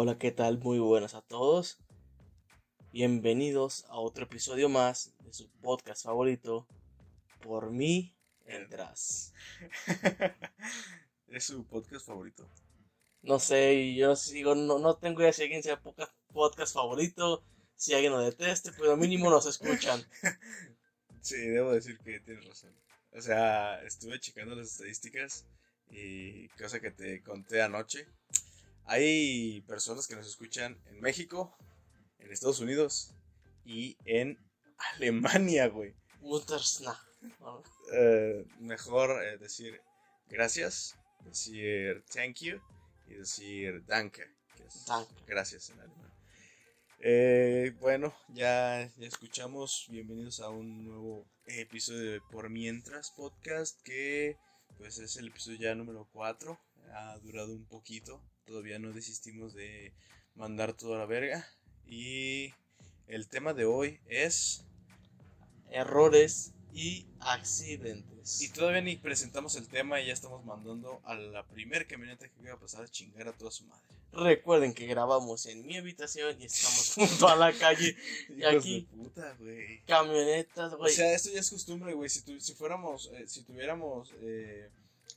Hola, ¿qué tal? Muy buenas a todos. Bienvenidos a otro episodio más de su podcast favorito. Por mí, entras. es su podcast favorito. No sé, yo sigo, no, no tengo idea si alguien sea podcast favorito, si alguien lo deteste, pero mínimo nos escuchan. Sí, debo decir que tienes razón. O sea, estuve checando las estadísticas y cosa que te conté anoche. Hay personas que nos escuchan en México, en Estados Unidos y en Alemania, güey. Eh, mejor eh, decir gracias, decir thank you y decir danke, que es gracias en alemán. Eh, bueno, ya, ya escuchamos. Bienvenidos a un nuevo episodio de Por Mientras Podcast, que pues es el episodio ya número 4. Ha durado un poquito, todavía no desistimos de mandar toda la verga. Y el tema de hoy es errores y accidentes. Y todavía ni presentamos el tema y ya estamos mandando a la primer camioneta que iba a pasar a chingar a toda su madre. Recuerden que grabamos en mi habitación y estamos junto a la calle. y aquí, puta, camionetas, güey. O sea, esto ya es costumbre, güey. Si, si fuéramos, eh, si tuviéramos eh,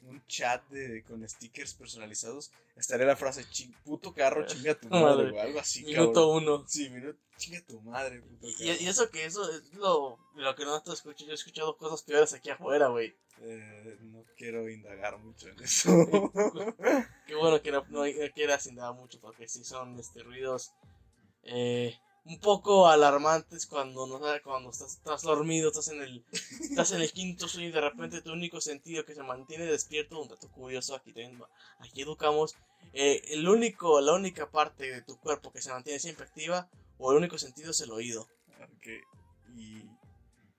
un chat de, con stickers personalizados, estaría la frase, puto carro, chinga tu madre, Algo así, Minuto uno. Sí, minuto, chinga tu madre, puto carro. Y, eso que eso es lo, lo que no te escucho. Yo he escuchado cosas peores aquí afuera, güey. Eh, no quiero indagar mucho en eso. Qué bueno que no, no, quieras indagar mucho, porque si son este, ruidos eh, un poco alarmantes cuando no cuando estás, estás, dormido, estás en el estás en el quinto sueño y de repente tu único sentido que se mantiene despierto, un dato curioso, aquí aquí educamos, eh, el único, la única parte de tu cuerpo que se mantiene siempre activa o el único sentido es el oído. Y,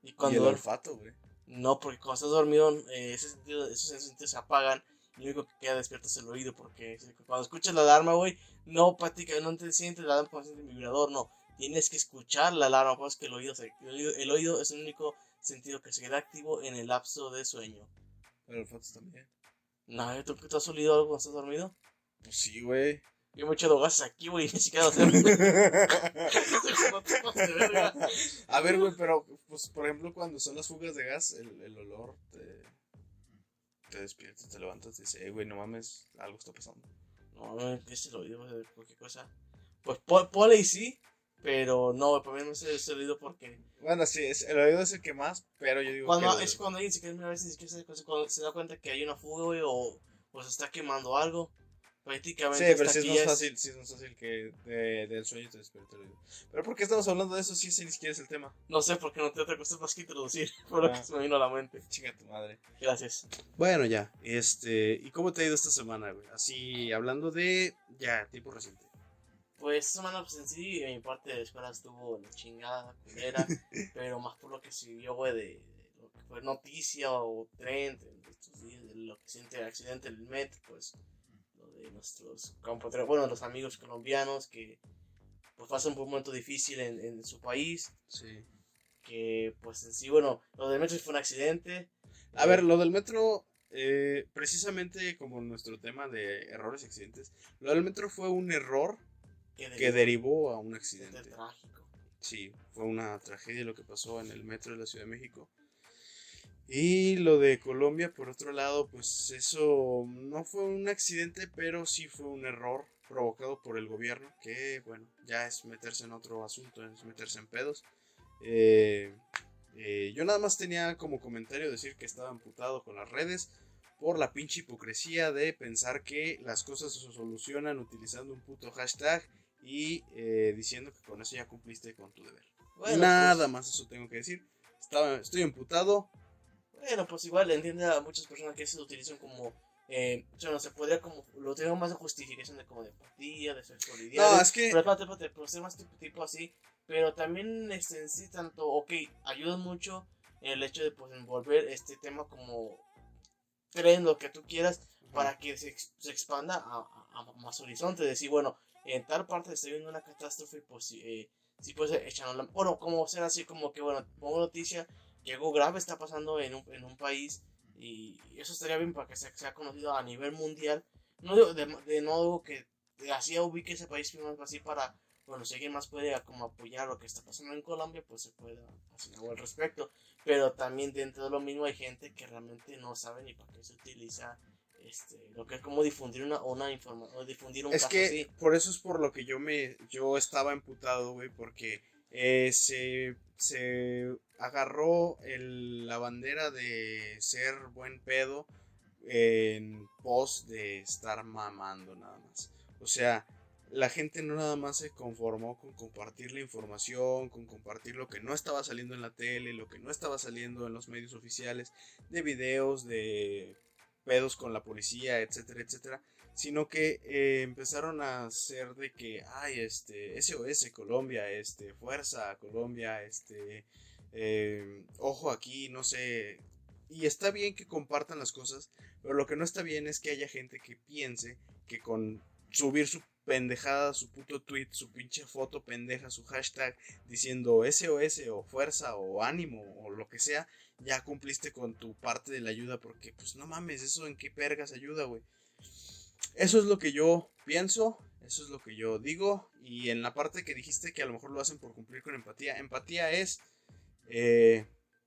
y, cuando, el olfato, güey. No, porque cuando estás dormido, eh, ese sentido, esos sentidos se apagan y lo único que queda despierto es el oído. Porque cuando escuchas la alarma, güey, no no te sientes la alarma como sientes el vibrador, no. Tienes que escuchar la alarma, pues que el oído, se, el oído, es el único sentido que se queda activo en el lapso de sueño. Pero el olfato también. No, ¿tú, ¿tú has olido algo cuando estás dormido? Pues sí, güey. Yo me he echado gases aquí, güey, ni siquiera lo. A ver, güey, pero, pues, por ejemplo, cuando son las fugas de gas, el, el olor te, te despiertas, te levantas y dices, güey, no mames, algo está pasando. No, ¿qué es el oído de cualquier cosa? Pues pole y sí, pero no, para mí no es el oído porque. Bueno, sí, es, el oído es el que más, pero yo digo. Cuando, Es cuando alguien se queda a veces cuando se da cuenta que hay una fuga, güey, o, o se está quemando algo. Prácticamente. Sí, pero si es más fácil, si es más fácil que de, del sueño te despierta el oído. Pero ¿por qué estamos hablando de eso si ese ni siquiera es el tema? No sé, porque no te otra cosa más que introducir. Por lo ah. que se me vino a la mente. Chinga tu madre. Gracias. Bueno, ya. Este. ¿Y cómo te ha ido esta semana, güey? Así, hablando de. Ya, tiempo reciente. Pues esta semana, pues en sí, mi parte de la escuela estuvo en la chingada, culera. pero más por lo que se vio, güey, de, lo que fue noticia o tren de estos días, de lo que siente el accidente del Met, pues de nuestros compatriotas, bueno, los amigos colombianos que pues pasan por un momento difícil en, en su país. Sí. Que pues en sí, bueno, lo del metro fue un accidente. A ver, lo del metro, eh, precisamente como nuestro tema de errores y accidentes, lo del metro fue un error que derivó, a un accidente. Trágico. Sí, fue una tragedia lo que pasó en el metro de la Ciudad de México. Y lo de Colombia, por otro lado, pues eso no fue un accidente, pero sí fue un error provocado por el gobierno, que bueno, ya es meterse en otro asunto, es meterse en pedos. Eh, eh, yo nada más tenía como comentario decir que estaba amputado con las redes por la pinche hipocresía de pensar que las cosas se solucionan utilizando un puto hashtag y eh, diciendo que con eso ya cumpliste con tu deber. nada pues más eso tengo que decir. Estaba, estoy amputado, bueno, pues igual entiende a muchas personas que se utilizan como. Eh, o sea, no se podría como. Lo tengo más de justificación de como de empatía, de sexualidad. No, es que. Pero espérate, espérate, pero ser más tipo, tipo así. Pero también este, en sí, tanto. Ok, ayuda mucho el hecho de pues envolver este tema como. Creen lo que tú quieras para que se, se expanda a, a, más horizonte. Decir, bueno, en tal parte estoy viendo una catástrofe, pues eh, sí, pues echando la. Bueno, como ser así, como que, bueno, pongo noticia algo grave está pasando en un, en un país y eso estaría bien para que sea, sea conocido a nivel mundial. No digo, de, no digo que así ubique ese país primero así para bueno, si alguien más puede como apoyar lo que está pasando en Colombia, pues se puede hacer algo al respecto. Pero también dentro de lo mismo hay gente que realmente no sabe ni para qué se utiliza este, lo que es como difundir una, una información, difundir un es que por eso es por lo que yo me, yo estaba emputado, güey, porque eh, se, se agarró el, la bandera de ser buen pedo en pos de estar mamando nada más. O sea, la gente no nada más se conformó con compartir la información, con compartir lo que no estaba saliendo en la tele, lo que no estaba saliendo en los medios oficiales, de videos, de pedos con la policía, etcétera, etcétera, sino que eh, empezaron a hacer de que, ay, este, SOS Colombia, este, Fuerza Colombia, este, eh, ojo aquí, no sé, y está bien que compartan las cosas, pero lo que no está bien es que haya gente que piense que con subir su pendejada, su puto tweet, su pinche foto pendeja, su hashtag diciendo SOS o fuerza o ánimo o lo que sea, ya cumpliste con tu parte de la ayuda porque pues no mames, eso en qué pergas ayuda, güey. Eso es lo que yo pienso, eso es lo que yo digo y en la parte que dijiste que a lo mejor lo hacen por cumplir con empatía, empatía es eh,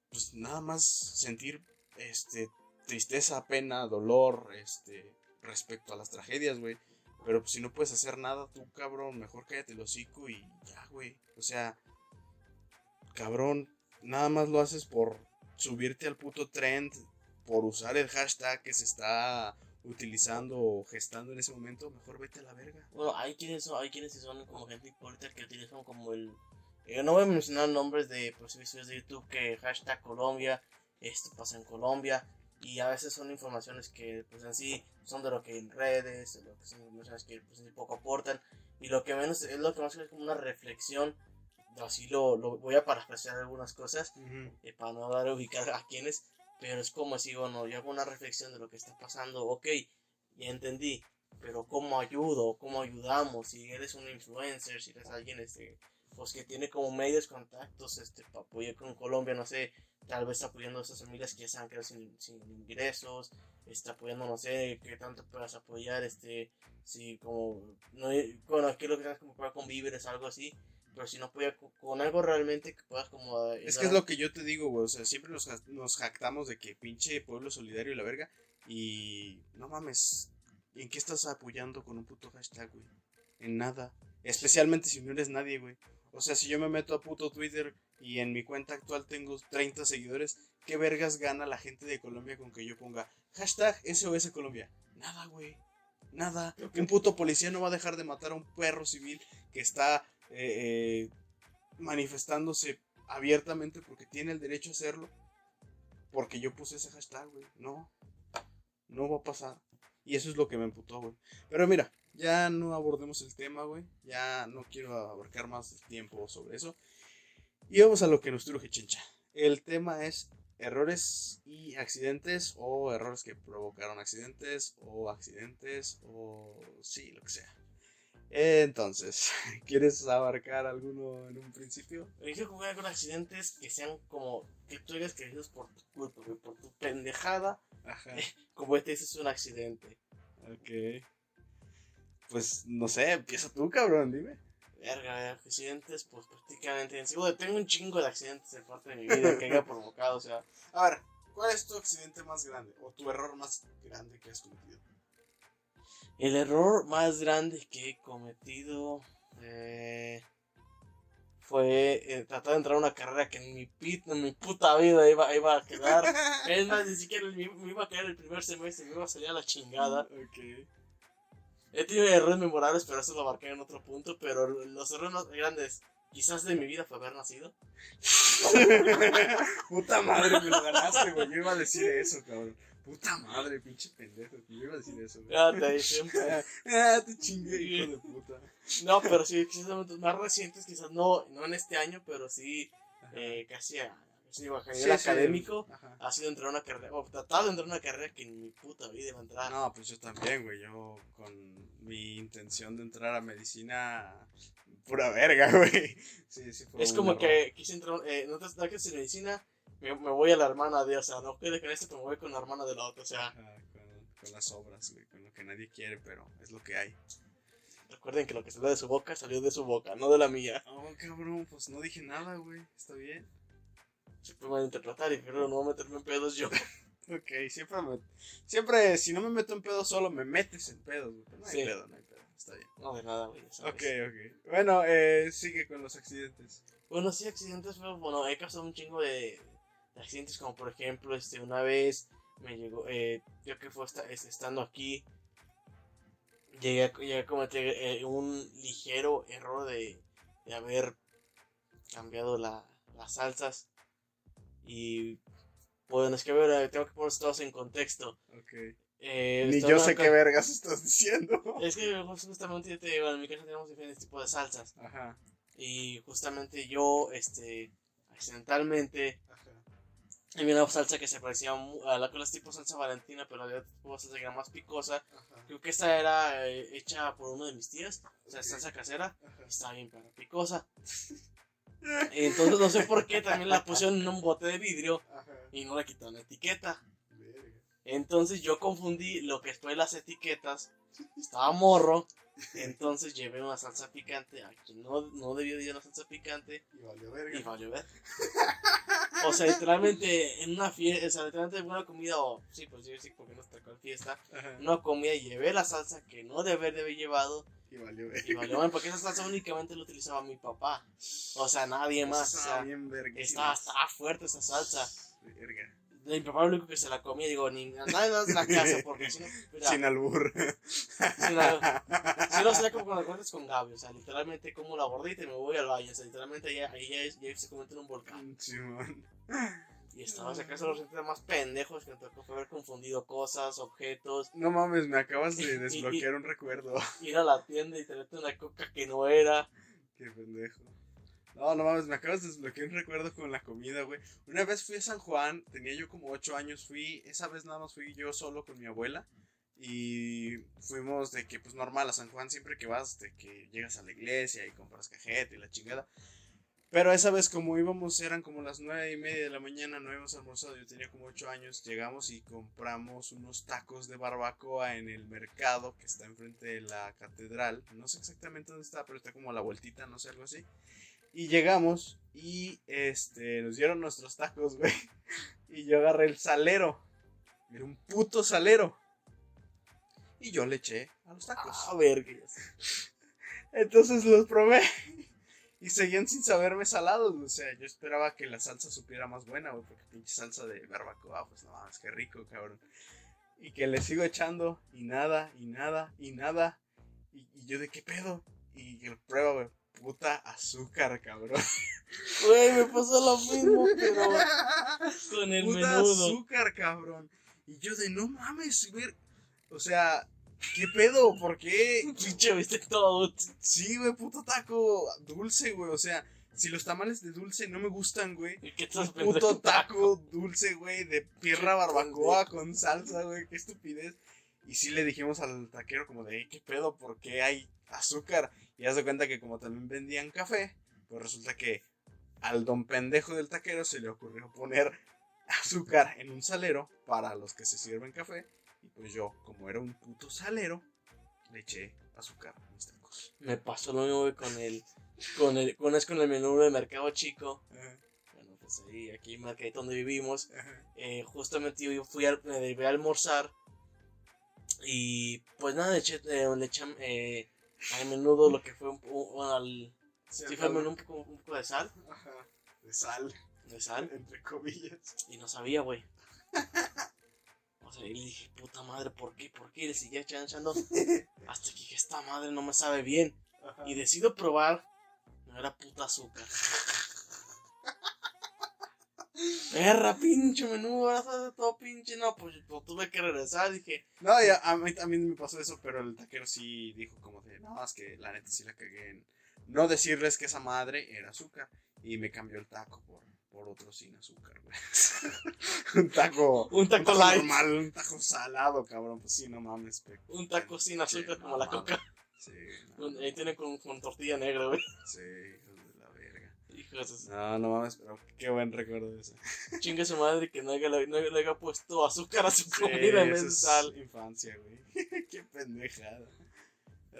pues nada más sentir este tristeza, pena, dolor, este respecto a las tragedias, güey. Pero pues, si no puedes hacer nada, tú, cabrón, mejor cállate el hocico y ya, güey. O sea, cabrón, nada más lo haces por subirte al puto trend, por usar el hashtag que se está utilizando o gestando en ese momento, mejor vete a la verga. Bueno, hay quienes son, hay quienes son como gente hipócrita que utilizan como el... Yo no voy a mencionar nombres de pues, servicios de YouTube que hashtag Colombia, esto pasa en Colombia, y a veces son informaciones que pues en sí son de lo que en redes, de lo que son informaciones que pues en sí poco aportan y lo que menos es lo que más es como una reflexión así lo, lo voy a parafrasear algunas cosas eh, para no dar a ubicar a quienes pero es como si bueno yo hago una reflexión de lo que está pasando ok ya entendí pero cómo ayudo cómo ayudamos si eres un influencer si eres alguien este pues que tiene como medios contactos este para apoyar con Colombia no sé tal vez apoyando a esas familias que ya se han quedado sin, sin ingresos, está apoyando, no sé, qué tanto puedas apoyar, este, si como, no, bueno, aquí lo que tienes como para convivir es algo así, pero si no apoya con, algo realmente que puedas como... Es que es lo que yo te digo, güey, o sea, siempre nos, nos jactamos de que pinche pueblo solidario y la verga, y no mames, ¿en qué estás apoyando con un puto hashtag, güey? En nada. Especialmente si no eres nadie, güey. O sea, si yo me meto a puto Twitter y en mi cuenta actual tengo 30 seguidores, ¿qué vergas gana la gente de Colombia con que yo ponga hashtag SOS Colombia? Nada, güey. Nada. Un puto policía no va a dejar de matar a un perro civil que está eh, eh, manifestándose abiertamente porque tiene el derecho a hacerlo. Porque yo puse ese hashtag, güey. No. No va a pasar. Y eso es lo que me emputó, güey. Pero mira, ya no abordemos el tema, güey. Ya no quiero abarcar más tiempo sobre eso. Y vamos a lo que nos truje, chincha. El tema es errores y accidentes o errores que provocaron accidentes o accidentes o sí, lo que sea. Entonces, ¿quieres abarcar alguno en un principio? Yo jugar con accidentes que sean como que tú hayas queridos por tu culpa, por tu pendejada. Ajá. Como este es un accidente. Ok. Pues no sé, empieza tú, cabrón, dime. Verga, accidentes, pues prácticamente. Tengo un chingo de accidentes en parte de mi vida que haya provocado, o sea. A ver, ¿cuál es tu accidente más grande o tu error más grande que has cometido? El error más grande que he cometido eh, fue eh, tratar de entrar a una carrera que en mi, pit, en mi puta vida iba, iba a quedar. es más, ni siquiera me, me, iba a caer el primer semestre, me iba a salir a la chingada. Ok. He tenido errores memorables, pero eso lo abarqué en otro punto. Pero los errores más grandes, quizás de mi vida, fue haber nacido. Puta madre, me lo ganaste, güey. Yo iba a decir eso, cabrón. Puta madre, pinche pendejo. Yo iba a decir eso, güey. Ah, te siempre. ah, te chingué, hijo de puta. No, pero sí, quizás más recientes, quizás no, no en este año, pero sí, eh, casi a Sí, a nivel académico ha sido entrar a una carrera, o tratado de entrar a una carrera que en mi puta vida iba a entrar. No, pues yo también, güey. Yo con mi intención de entrar a medicina, pura verga, güey. Sí, sí, fue Es como que quise entrar, eh, no te que en medicina, me, me, voy a la hermana de, o sea, no quede con esto, pero me voy con la hermana de la otra, o sea. con, con, las obras, güey, con lo que nadie quiere, pero es lo que hay. Recuerden que lo que salió de su boca salió de su boca, no de la mía. Oh, cabrón, pues no dije nada, güey. Está bien. Puede malinterpretar y pero no voy a meterme en pedos yo. Ok, siempre me... Siempre, si no me meto en pedo solo, me metes en pedos. No hay Sí. pedo, no hay pedo. Está bien. No, de nada, güey. Ok, ok. Bueno, eh, sigue con los accidentes. Bueno, sí, accidentes, pero bueno, he causado un chingo de, de accidentes, como por ejemplo, este, una vez me llegó, eh, yo que fue esta- estando aquí, llegué a, llegué a cometer eh, un ligero error de, de haber cambiado la, las salsas. Y, bueno, es que a ver, eh, tengo que poner todos en contexto. Ok. Eh, Ni yo sé una qué vergas estás diciendo. Es que justamente, te digo, en mi casa tenemos diferentes tipos de salsas. Ajá. Y justamente yo, este, accidentalmente, Ajá. había una salsa que se parecía a la que es tipo salsa valentina, pero había tipo salsa que era más picosa. Ajá. Creo que esta era eh, hecha por uno de mis tías, o sea, Ok. salsa casera. Estaba bien pero picosa. Entonces no sé por qué también la pusieron en un bote de vidrio y no le quitaron la etiqueta. Entonces yo confundí lo que fue las etiquetas. Estaba morro. Entonces llevé una salsa picante. A quien no, no debió de ir una salsa picante. Y valió verga. Y valió ver. O sea, literalmente en una fiesta, o sea, literalmente en una comida, o sí, pues yo sí, porque no está con fiesta. Ajá. Una comida llevé la salsa que no debe de haber llevado. Y valió verga. Y valió ver, porque esa salsa únicamente la utilizaba mi papá. O sea, nadie más. O Estaba sea, bien verga. estaba, estaba fuerte esa salsa. Verga. Mi papá lo único que se la comía, digo, ni nadie más de la casa, porque si no, mira, Sin albur. si la- si no sería como cuando cuentas con Gaby, o sea, literalmente como la gordita y me voy al baño, o sea, literalmente ya, ahí ya, ya se en un volcán. Simón. Y estaba acá son los más pendejos que me tocó haber confundido cosas, objetos, No mames, me acabas de desbloquear un recuerdo. ir a la tienda y tenerte una coca que no era. Qué pendejo. No, no mames, me acabas de desbloquear un recuerdo con la comida, güey. Una vez fui a San Juan, tenía yo como 8 años, fui, esa vez nada más fui yo solo con mi abuela. Y fuimos de que, pues normal, a San Juan siempre que vas, de que llegas a la iglesia y compras cajeta y la chingada. Pero esa vez como íbamos, eran como las nueve y media de la mañana, no habíamos almorzado, yo tenía como 8 años, llegamos y compramos unos tacos de barbacoa en el mercado que está enfrente de la catedral. No sé exactamente dónde está, pero está como a la vueltita, no sé, algo así. Y llegamos y este nos dieron nuestros tacos, güey. Y yo agarré el salero. Era un puto salero. Y yo le eché a los tacos. A ver, ya sé. Entonces los probé. Y seguían sin saberme salados. güey. O sea, yo esperaba que la salsa supiera más buena, güey. Porque pinche salsa de barbacoa, pues no mames, qué rico, cabrón. Y que le sigo echando. Y nada, y nada, y nada. Y, y yo de qué pedo. Y que lo prueba, güey. Puta azúcar, cabrón. Güey, me pasó lo mismo, pero con el Puta menudo. azúcar, cabrón. Y yo de no mames, ver. O sea, ¿qué pedo? ¿Por qué? Pinche, viste todo. Sí, güey, puto taco dulce, güey. O sea, si los tamales de dulce no me gustan, güey. ¿Y qué Un estás puto taco dulce, güey, de pierna barbacoa con salsa, güey. Qué estupidez. Y sí le dijimos al taquero como de, "Ey, ¿qué pedo? ¿Por qué hay azúcar? Y haz de cuenta que como también vendían café, pues resulta que al don pendejo del taquero se le ocurrió poner azúcar en un salero para los que se sirven café. Y pues yo, como era un puto salero, le eché azúcar a mis tacos. Me pasó lo mismo con el. Con el. Con, es con el menú de mercado chico. Ajá, Bueno, pues ahí, aquí en Mercadito donde vivimos. eh, justamente yo fui a, me debí a almorzar. Y pues nada, le eché, eh, le eché eh, al menudo lo que fue un, un- al, Sí, sí fue al menú un poco, un poco de sal. Ajá, de sal, De sal. entre comillas. Y no sabía, güey. Sea, y le dije, puta madre, ¿por qué? ¿Por qué? Y le seguía echando. Hasta que dije, esta madre no me sabe bien. Ajá. Y decido probar. No era puta azúcar. Perra, pinche menú, ahora todo pinche. No, pues lo tuve que regresar. Dije, No, ya, a mí también me pasó eso, pero el taquero sí dijo como de, no, es que la neta sí la cagué en no decirles que esa madre era azúcar. Y me cambió el taco por, por otro sin azúcar, güey. un taco, un taco light. normal, un taco salado, cabrón. Pues sí, no mames. pe- Un taco sin azúcar Sí, como no la mames. coca. Sí, no, Ahí tiene con, con tortilla negra, güey. sí, hijos de la verga. Hijos, No, no mames, pero qué buen recuerdo de eso. chingue su madre que no haya, no le haya puesto azúcar a su Sí, comida en vez de sal. infancia, güey. qué pendejada.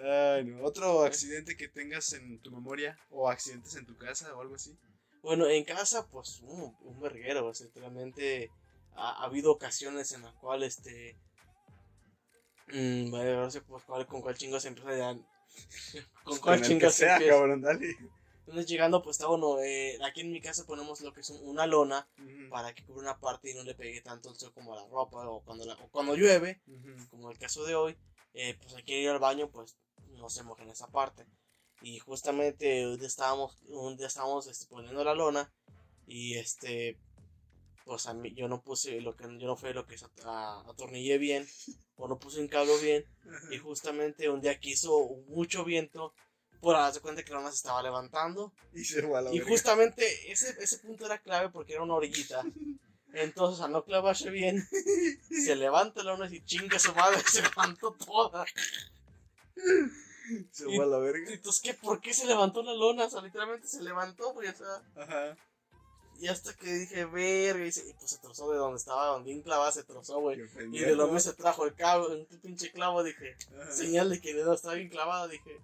Ay, no. ¿Otro accidente que tengas en tu memoria? ¿O accidentes en tu casa o algo así? Bueno, en casa, pues, uh, un verguero, realmente ha, ha habido ocasiones en las cuales, este... Mmm, vale, no sé pues, cuál, con cuál chingo se empieza ya... con cuál el que chingo se sea, empieza. cabrón, dale. Entonces llegando, pues está bueno, eh, aquí en mi casa ponemos lo que es un- una lona para que cubra una parte y no le pegue tanto el sol como a la ropa o cuando, la- o cuando llueve, ujú. como el caso de hoy, eh, pues hay que ir al baño, pues no se moja en esa parte. Y justamente un día estábamos, un día estábamos este, poniendo la lona y este, pues a mí, yo no puse lo que, yo no fue lo que atornillé bien o no puse un cable bien y justamente un día que hizo mucho viento, por darse cuenta que la lona se estaba levantando Y se fue a la y justamente ese, ese punto era clave porque era una orillita. Entonces, al no clavarse bien, se levanta la lona y chinga su madre, se levantó toda. Se fue a la verga. Entonces, ¿qué? ¿Por qué se levantó la lona? O sea, literalmente se levantó, güey, o sea. Ajá. Y hasta que dije, verga, y, se- y pues se trozó de donde estaba, donde clavada se trozó, güey. Y de lo mismo se trajo el cabo, un pinche clavo, dije. Ajá. Señal de que no estaba bien clavada, dije,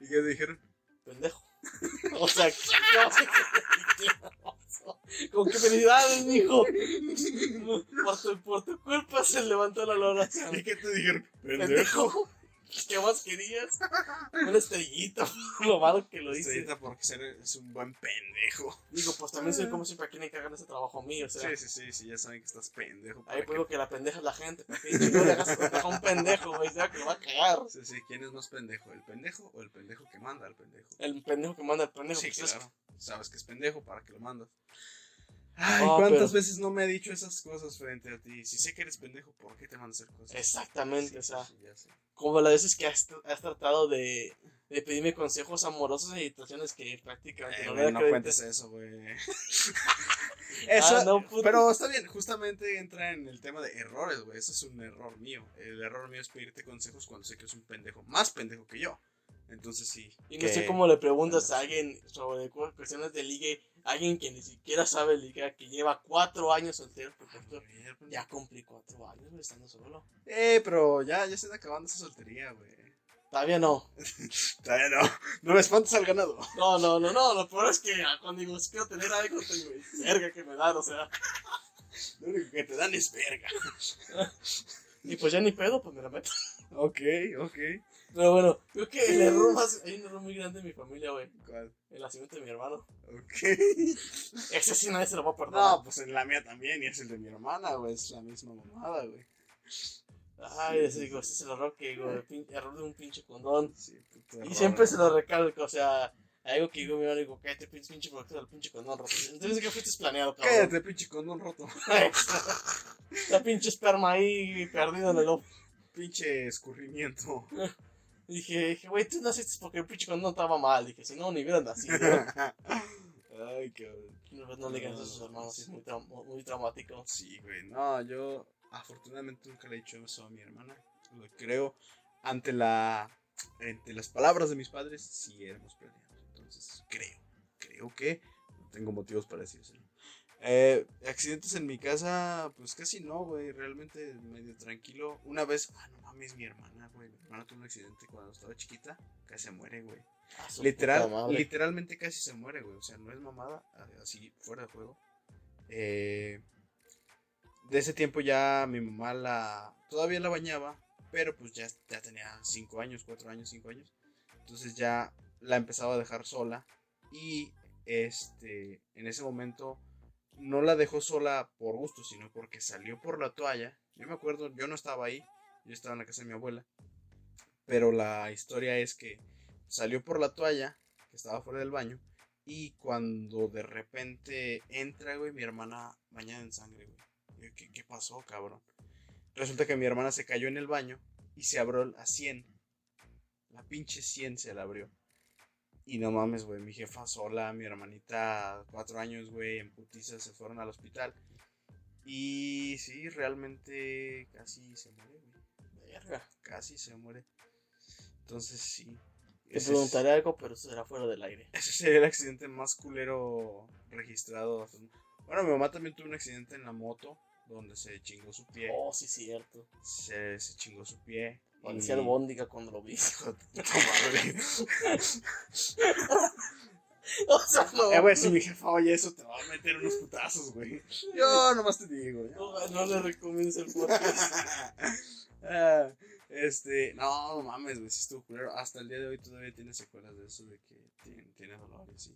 ¿Y qué dijeron? pendejo. o sea, ¿qué. Con qué felicidades, mijo. Por tu, por tu culpa se levantó la lona. ¿Y qué te dijeron? Pendejo. ¿Qué más querías? Una estrellita, lo malo que lo hice. Estrellita porque ser- es un buen pendejo. Digo, pues también soy como siempre a quien encargan ese trabajo a mí, o sea. Sí, sí, sí, sí, ya saben que estás pendejo. Ahí ¿para puedo que la pendeja es la gente, porque no le hagas a un pendejo, güey, sea que lo va a cagar. Sí, sí, ¿quién es más pendejo? ¿El pendejo o el pendejo que manda al pendejo? El pendejo que manda el pendejo. Sí, pues, es- claro. Sabes que es pendejo para que lo mandas. Ay, ¿cuántas pero- veces no me ha dicho esas cosas frente a ti? Si sé que eres pendejo, ¿por qué te mandas a hacer cosas? Exactamente, Sí, o sea, sí, como las veces que has, has tratado de, de pedirme consejos amorosos en situaciones que prácticamente Eh, no me no cuentes eso, güey. Eso, Ah, no, pero está bien, justamente entra en el tema de errores, güey. Eso es un error mío. El error mío es pedirte consejos cuando sé que es un pendejo, más pendejo que yo. Entonces sí. Y no que- sé cómo le preguntas a alguien sobre cu- cuestiones de ligue, alguien que ni siquiera sabe ligar, que lleva cuatro años soltero, ver, pues. ya cumplí cuatro años güey, estando solo. Eh, pero ya, ya se está acabando esa soltería, güey. Todavía no. Todavía no. No me espantes al ganado. No, no, no, no, lo peor es que cuando digo, si quiero tener algo, tengo verga que me dan, o sea. Lo único que te dan es verga. Y pues ya ni pedo, pues me la meto. Ok, ok. Pero bueno, creo que el error más, hay un error muy grande en mi familia, güey. ¿Cuál? El nacimiento de mi hermano. Ok. Ese sí nadie se lo va a perdonar. No, pues en la mía también, y es el de mi hermana, güey. Es la misma mamada, güey. Ay, ese, digo, ese es el error que digo, el pin- error de un pinche condón. Sí, puto Y error, siempre güey. se lo recalco, o sea, algo que digo, mi hermano, digo, cállate, pinche, pinche, porque el pinche condón roto. Entonces, ¿qué fuiste planeado, cabrón? Cállate, pinche condón roto. La pinche esperma ahí perdido en el ojo. Pinche escurrimiento. Dije, dije, güey, tú naciste porque el pinche condón estaba mal. Dije, si no, ni hubieran nacido. Ay, cabrón. No, no le digas a sus hermanos, es muy, trau- muy traumático. Sí, güey. No, yo afortunadamente nunca le he dicho eso a mi hermana. Lo creo. Ante la. Ante las palabras de mis padres, sí éramos planeados. Entonces, creo. Creo que no tengo motivos para decírselo. Eh, accidentes en mi casa, pues casi no, güey. Realmente medio tranquilo. Una vez, ah, no mames, mi hermana, güey. Mi hermana tuvo un accidente cuando estaba chiquita. Casi se muere, güey. A su Literal, literalmente casi se muere, güey. O sea, no es mamada, así fuera de juego. Eh, de ese tiempo ya mi mamá la. Todavía la bañaba, pero pues ya, ya tenía 5 años, 4 años, 5 años. Entonces ya la empezaba a dejar sola. Y este, en ese momento no la dejó sola por gusto, sino porque salió por la toalla. Yo me acuerdo, yo no estaba ahí, yo estaba en la casa de mi abuela. Pero la historia es que salió por la toalla, que estaba fuera del baño, y cuando de repente entra, güey, mi hermana bañada en sangre, güey. Yo, ¿Qué, qué pasó, cabrón? Resulta que mi hermana se cayó en el baño y se abrió la 100. La pinche 100 se la abrió. Y no mames, güey, mi jefa sola, mi hermanita, cuatro años, güey, en putiza se fueron al hospital. Y sí, realmente casi se muere, güey. Verga. Casi se muere. Entonces sí. Te es- preguntaré algo, pero será fuera del aire. ese sería el accidente más culero registrado. Bueno, mi mamá también tuvo un accidente en la moto donde se chingó su pie. Oh, sí, cierto. Se, se chingó su pie. Parecía albóndiga cuando lo vi. Hijo de tu madre. o sea, no. Eh, güey, si mi jefa oye eso, te va a meter unos putazos, güey. Yo nomás te digo. ya. No, no le recomiendes el podcast. Ah, este, no, no mames, güey, sí estuvo culero. Hasta el día de hoy todavía tiene secuelas de eso, de que tiene, tiene dolor y así.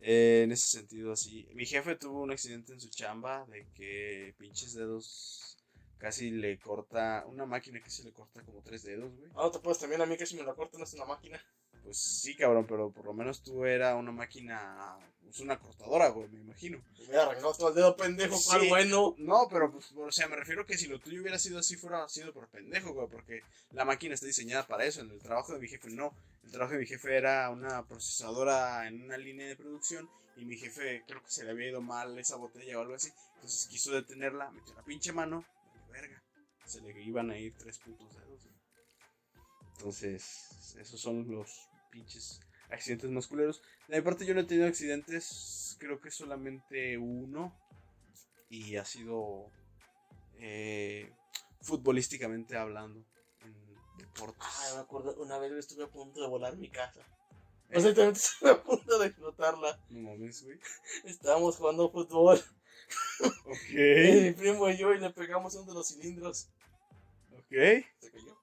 Eh, en ese sentido, así. Mi jefe tuvo un accidente en su chamba de que pinches dedos casi le corta, una máquina que se le corta como tres dedos, güey. Ah, no te puedes también a mí que si me lo cortan es una máquina. Pues sí, cabrón, pero por lo menos tú era una máquina, pues una cortadora, güey, me imagino. Me hubiera arrancado todo el dedo pendejo, Sí. bueno. No, pero pues, o sea, me refiero que si lo tuyo hubiera sido así, fuera sido por pendejo, güey, porque la máquina está diseñada para eso. En el trabajo de mi jefe, no. El trabajo de mi jefe era una procesadora en una línea de producción y mi jefe creo que se le había ido mal esa botella o algo así. Entonces quiso detenerla, metió la pinche mano. Se le iban a ir tres putos dedos. Entonces, esos son los pinches accidentes más culeros. De mi parte, yo no he tenido accidentes, creo que solamente uno. Y ha sido eh, futbolísticamente hablando en deportes. Ay, me acuerdo, una vez estuve a punto de volar mi casa. Eh. Sea, también estuve a punto de explotarla. No mames, güey. Estábamos jugando fútbol. Ok. Y mi primo y yo y le pegamos uno de los cilindros. Ok. Se cayó.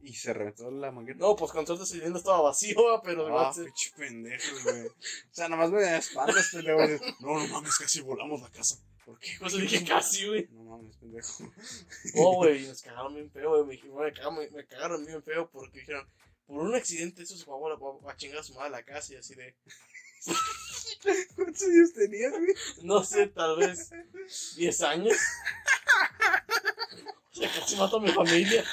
Y se reventó la manguera. No, pues con suerte el cilindro estaba vacío, pero Ah, se- pinche pendejos, güey. O sea, nomás me espantas, pendejo. No, no mames, casi volamos la casa. ¿Por qué? Pues dije casi, güey. No mames, pendejo. Oh, güey, nos cagaron bien feo, güey. Me, cagaron, me, cagaron bien feo porque dijeron, por un accidente eso se va a, a chingar a su madre la casa y así de, ¿Cuántos años tenías, güey? no sé, tal vez 10 años. Sea, casi mato a mi familia.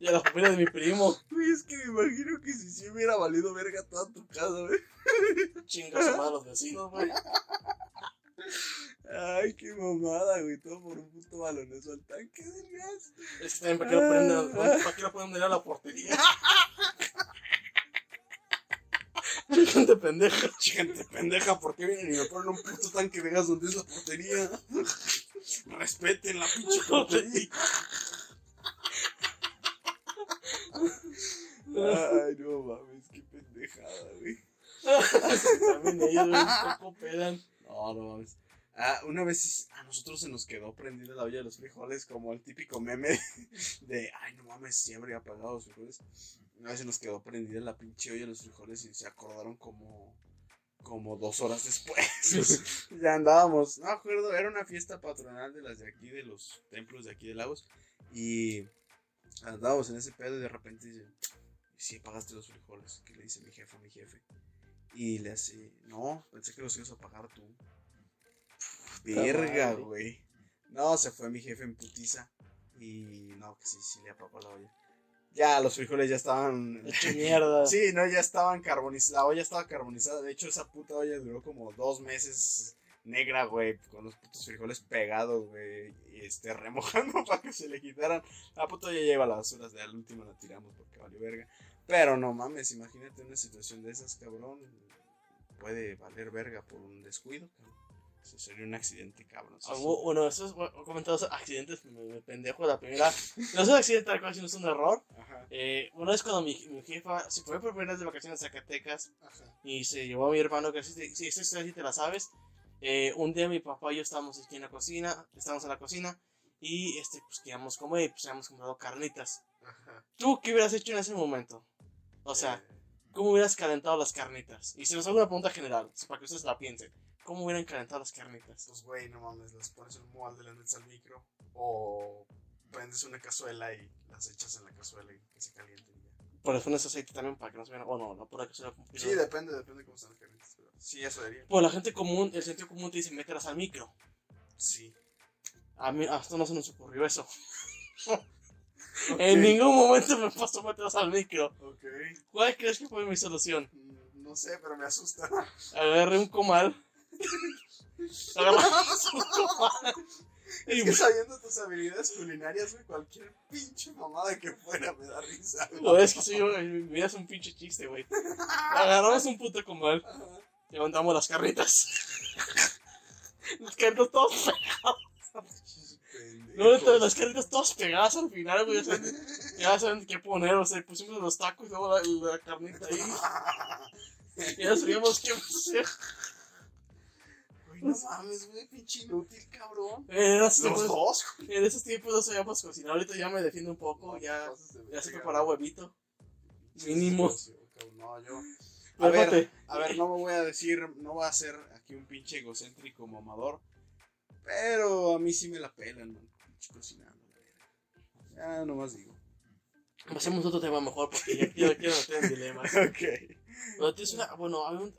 Y a la familia de mi primo. Güey, es que me imagino que si sí hubiera valido verga toda tu casa, güey. Chinga a madre los vecinos, güey. Ay, qué mamada, güey. Todo por un puto balonazo al tanque del gas. Es que también para qué lo prenden, para qué lo a la portería. Gente pendeja. Gente pendeja, ¿por qué vienen y me ponen un puto tanque de gas donde es la portería? Respeten la pinche portería. Ay, no mames, qué pendejada, güey. También ellos, poco pedan. No, no mames. Ah, una vez a nosotros se nos quedó prendida la olla de los frijoles, como el típico meme de, ay, no mames, siempre habría apagado los frijoles. Una vez se nos quedó prendida la pinche olla de los frijoles y se acordaron como, como dos horas después. ya andábamos, no acuerdo, era una fiesta patronal de las de aquí, de los templos de aquí de Lagos. Y andábamos en ese pedo y de repente dice, ¿y si apagaste los frijoles? Que le dice mi jefe a mi jefe. Y le hace, no, pensé que los ibas a pagar tú. Verga, güey. No, se fue mi jefe en putiza. Y no, que sí, sí le apagó la olla. Ya, los frijoles ya estaban. Hecho mierda. Sí, no, ya estaban carbonizados. La olla estaba carbonizada. De hecho, esa puta olla duró como dos meses negra, güey. Con los putos frijoles pegados, güey. Y este, remojando para que se le quitaran. La puta olla lleva a la basura. De al último la tiramos porque valió verga. Pero no mames, imagínate una situación de esas, cabrón. Puede valer verga por un descuido, cabrón. Eso sería un accidente, cabrón. Sí. Algo- Bueno, esos comentados accidentes, me, me pendejo la primera. No es un accidente, tal cual, sino es un error. Eh, una vez cuando mi, mi jefa se fue por primera vez de vacaciones a Zacatecas ajá. y se llevó a mi hermano, que sí, sí, esta historia sí te la sabes. Eh, un día mi papá y yo estábamos aquí en la cocina, estábamos en la cocina y este, pues queríamos comer y pues habíamos comprado carnitas. Ajá. ¿Tú qué hubieras hecho en ese momento? O sea, Eh, ¿cómo hubieras calentado las carnitas? Y se nos hace una pregunta general, para que ustedes la piensen. ¿Cómo hubieran calentado las carnitas? pues, güey, no mames, las pones en un molde, las metes al micro. O prendes una cazuela y las echas en la cazuela y que se calienten. y ya. Por eso pones aceite también para que no se vean. O no, no, por se lo Sí, depende, depende de cómo están las carnitas. Pero sí, eso haría. Pues la gente común, el sentido común te dice mételas al micro. Sí. A mí hasta no se nos ocurrió eso. En ningún momento me pasó mételas al micro. Ok. ¿Cuál crees que fue mi solución? Mm, No sé, pero me asusta. Agarré un comal. Es que sabiendo tus habilidades culinarias, güey, cualquier pinche mamada que fuera me da risa. güey. No, es que soy yo, mi vida es un pinche chiste, güey. Agarramos un puto comal. Ajá. Levantamos las carritas. Las carnitas todas Pinches pendejos. No, las carnitas todas pegadas al final, güey. Ya saben, ya saben qué poner, o sea, pusimos los tacos y luego la, la carnita ahí. Y ya sabíamos qué hacer. Güey, no mames, güey, pinche inútil, cabrón. En esos, Los tiempos, dos, en esos tiempos no sabíamos cocinar. Ahorita ya me defiendo un poco, ya, ya sé preparar huevito. Mínimo. No, yo. A ver, a ver, no me voy a decir, no voy a ser aquí un pinche egocéntrico mamador. Pero a mí sí me la pelan, man. Pinche cocinando. Ya nomás digo. Pasemos otro tema mejor porque ya quiero, quiero meter en dilemas. Ok. Pero tienes una, bueno, hay un-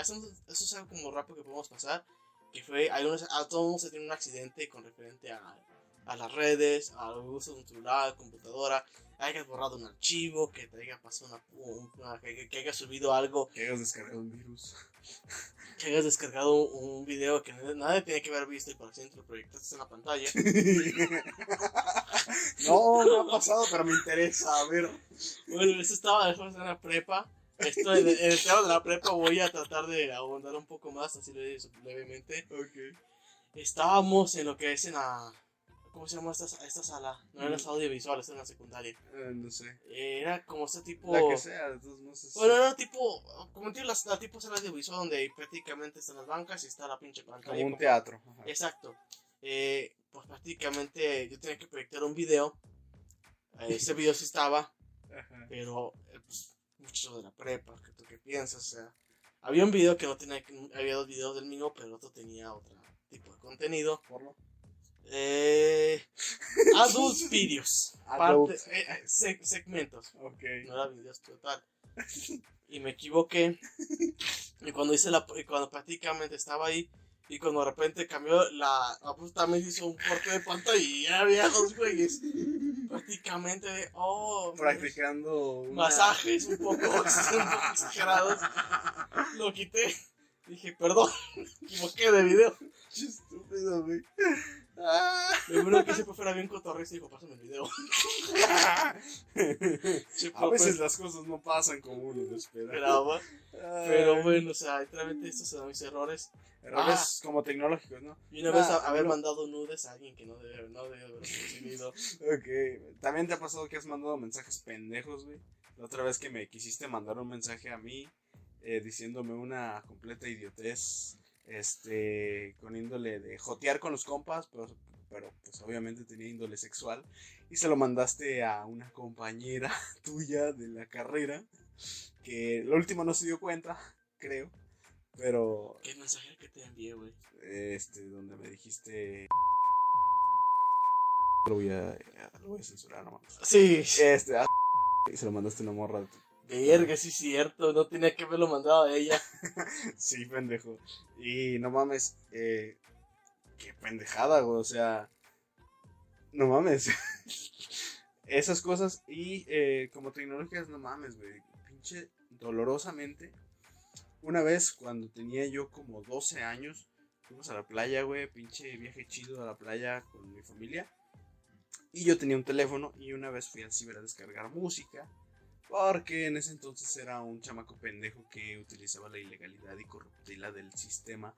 eso, eso es algo como rápido que podemos pasar. Que fue, unos, a todo mundo se tiene un accidente con referente a, a las redes, al uso de un celular, computadora, hayas borrado un archivo, que te haya pasado una, una- que, que hayas subido algo, Que hayas descargado un virus. que hayas descargado un, un video que nadie tiene que haber visto y por accidente lo proyectaste en la pantalla. no, no ha pasado, pero me interesa. A ver. Bueno, eso estaba después de la prepa. Esto en, el- en el tema de la prepa voy a tratar de abundar un poco más, así leve- levemente. Ok. Estábamos en lo que es en la. ¿Cómo se llama esta, esta sala? No era Mm. audiovisual, esta en la secundaria. Eh, no sé. Era como este tipo. La que sea, de todos modos. es- Bueno, era tipo. Como entiendo, la, la tipo sala audiovisual donde prácticamente están las bancas y está la pinche pantalla. como un como- teatro. Ajá. Exacto. Eh, pues prácticamente yo tenía que proyectar un video. Eh, ese video sí estaba, Ajá. pero eh, pues, mucho de la prepa, que tú qué piensas, o sea. Había un video que no tenía, había dos videos del mío, pero el otro tenía otro tipo de contenido. Porno. Eh, adult videos. Parte- eh, eh, seg- segmentos. Ok. No era videos total. Y me equivoqué. Y cuando hice la. Y cuando prácticamente estaba ahí. Y cuando de repente cambió la. Puta me hizo un corte de pantalla y ya había dos güeyes. Prácticamente de. Oh. Practicando. una- Masajes un poco, un poco exagerados. Lo quité. Dije, perdón. Equivoqué de video. Qué estúpido, güey. Ah. Lo primero que hice fue fuera bien cotorrista y dijo, pásame el video. A veces las cosas no pasan como uno lo espera. graba. Ay. Pero bueno, o sea, literalmente estos son mis errores. Errores como tecnológicos, ¿no? Y una vez Ah, a- haber mandado nudes a alguien que no debe, no debe haber recibido. Ok. ¿También te ha pasado que has mandado mensajes pendejos, güey? La otra vez que me quisiste mandar un mensaje a mí eh, diciéndome una completa idiotez, este, con índole de jotear con los compas, pero, pero pues obviamente tenía índole sexual, y se lo mandaste a una compañera tuya de la carrera, que lo último no se dio cuenta, creo, pero, ¿Qué mensaje que te envié, güey? este, donde me dijiste... Lo voy a, lo voy a censurar nomás. Sí, Este, ah, y se lo mandaste a una morra. de tu- verga, sí cierto. No tenía que haberlo mandado a ella. Sí, pendejo. Y no mames, eh, qué pendejada, güey. O sea, no mames. Esas cosas y eh, como tecnologías, no mames, güey. Pinche dolorosamente. Una vez cuando tenía yo como 12 años, fuimos a la playa, güey. Pinche viaje chido a la playa con mi familia. Y yo tenía un teléfono y una vez fui al ciber a descargar música. Porque en ese entonces era un chamaco pendejo que utilizaba la ilegalidad y corruptela del sistema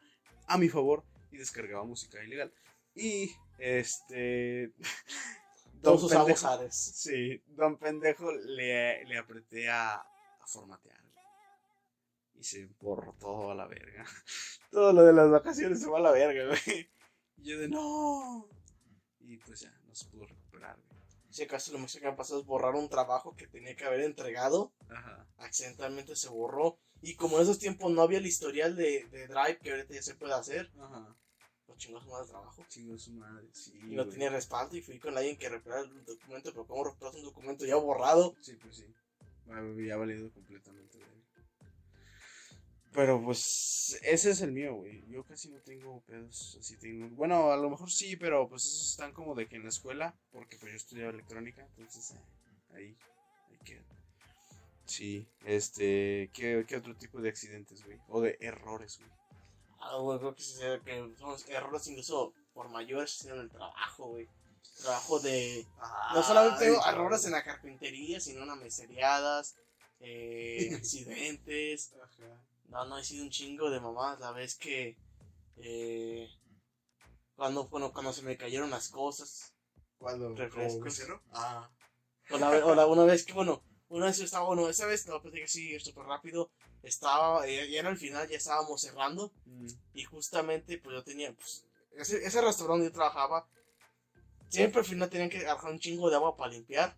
a mi favor y descargaba música ilegal. Y este. Todos usamos Pendejo- Ares. Sí, don pendejo le, le apreté a, a formatear. Y se todo a la verga. Todo lo de las vacaciones se va a la verga, güey. Y yo de no. Y pues ya, no se pudo. Si acaso lo más que me pasado es borrar un trabajo que tenía que haber entregado. Ajá. Accidentalmente se borró. Y como en esos tiempos no había el historial de, de Drive que ahorita ya se puede hacer, Ajá. lo chingos más el trabajo. Chingo su madre, sí. Y no tenía respaldo y fui con alguien que reparara el documento, pero ¿cómo reparas un documento ya borrado? Sí, pues sí. Me había valido completamente. Pero pues ese es el mío, güey. Yo casi no tengo pedos así. Tengo... Bueno, a lo mejor sí, pero pues esos están como de que en la escuela, porque pues yo estudiaba electrónica, entonces eh, ahí, ahí queda. Sí, este, ¿qué, ¿qué otro tipo de accidentes, güey? O de errores, güey. Ah, güey, creo que, sí, que son errores incluso por mayores en el trabajo, güey. Trabajo de... No solamente Ay, errores en la carpintería, sino en meseriadas, eh, accidentes. Ajá. No, no, he sido un chingo de mamás. La vez que... eh, cuando, bueno, cuando se me cayeron las cosas. ¿Cuándo? Refrescos. Ah. O, la, o la- una vez que, bueno, una vez yo estaba, bueno, esa vez, no, platico así súper rápido, estaba, eh, ya era el final, ya estábamos cerrando, Mm. y justamente, pues yo tenía, pues, ese, ese restaurante donde yo trabajaba, siempre al final tenían que agarrar un chingo de agua para limpiar,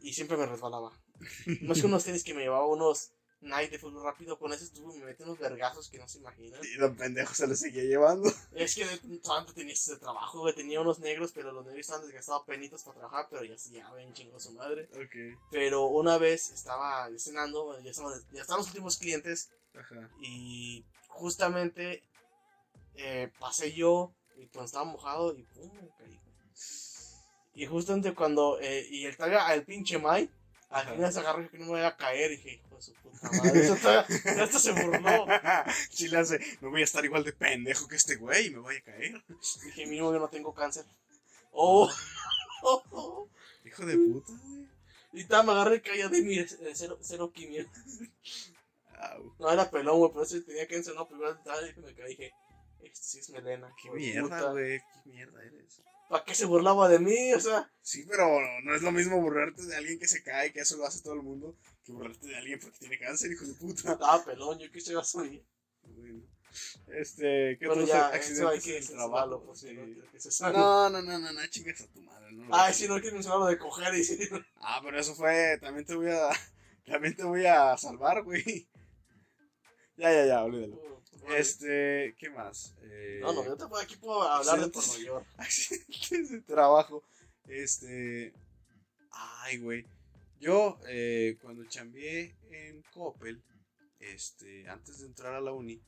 y siempre me resbalaba. No es que unos tenis que me llevaba unos Nike de fútbol rápido, con ese tubo me meten unos vergazos que no se imaginan. Y don pendejo se lo seguía llevando. Es que solamente tenía ese trabajo, güey, tenía unos negros, pero los negros estaban desgastados penitos para trabajar, pero ya sí, ya ven chingo su madre. Ok. Pero una vez estaba cenando, bueno, ya estaban, ya estaban los últimos clientes Ajá. y justamente eh, pasé yo y pues estaba mojado y pum, me caí. Y justamente cuando, eh, y el taga, el pinche Mai, al final se agarró que no me iba a caer y dije, de su puta madre, esto, se burló. Sí le hace, no voy a estar igual de pendejo que este güey y me voy a caer. Dije, mínimo yo no tengo cáncer. Oh, Hijo de puta, güey. y tal, me agarré y caía de mi eh, cero, cero quimio. Au. No era pelón, güey, por eso tenía cáncer, no, primero tal, y me caí, dije, esto sí es melena. Qué mierda, güey. Qué mierda eres. ¿Para qué se burlaba de mí? O sea, Sí, pero no es lo mismo burlarte de alguien que se cae, que eso lo hace todo el mundo, que burlarte de alguien porque tiene cáncer, hijo de puta. estaba pelón, yo quise subir. Bueno. Este, ¿qué otros accidentes en el trabajo? si Sí. no se. No, no, no, no, no, chingas a tu madre, no. Ay, si no quiero mencionar lo de coger y sí. Ah, pero eso fue, también te voy a, también te voy a salvar, güey. Ya, ya, ya, olvídalo. Este, ¿qué más? Eh, No, no, yo te puedo, aquí puedo hablar de por accidentes. mayor. accidentes de trabajo. Este. Ay, güey. Yo, eh, cuando chambeé en Coppel, este, antes de entrar a la uni,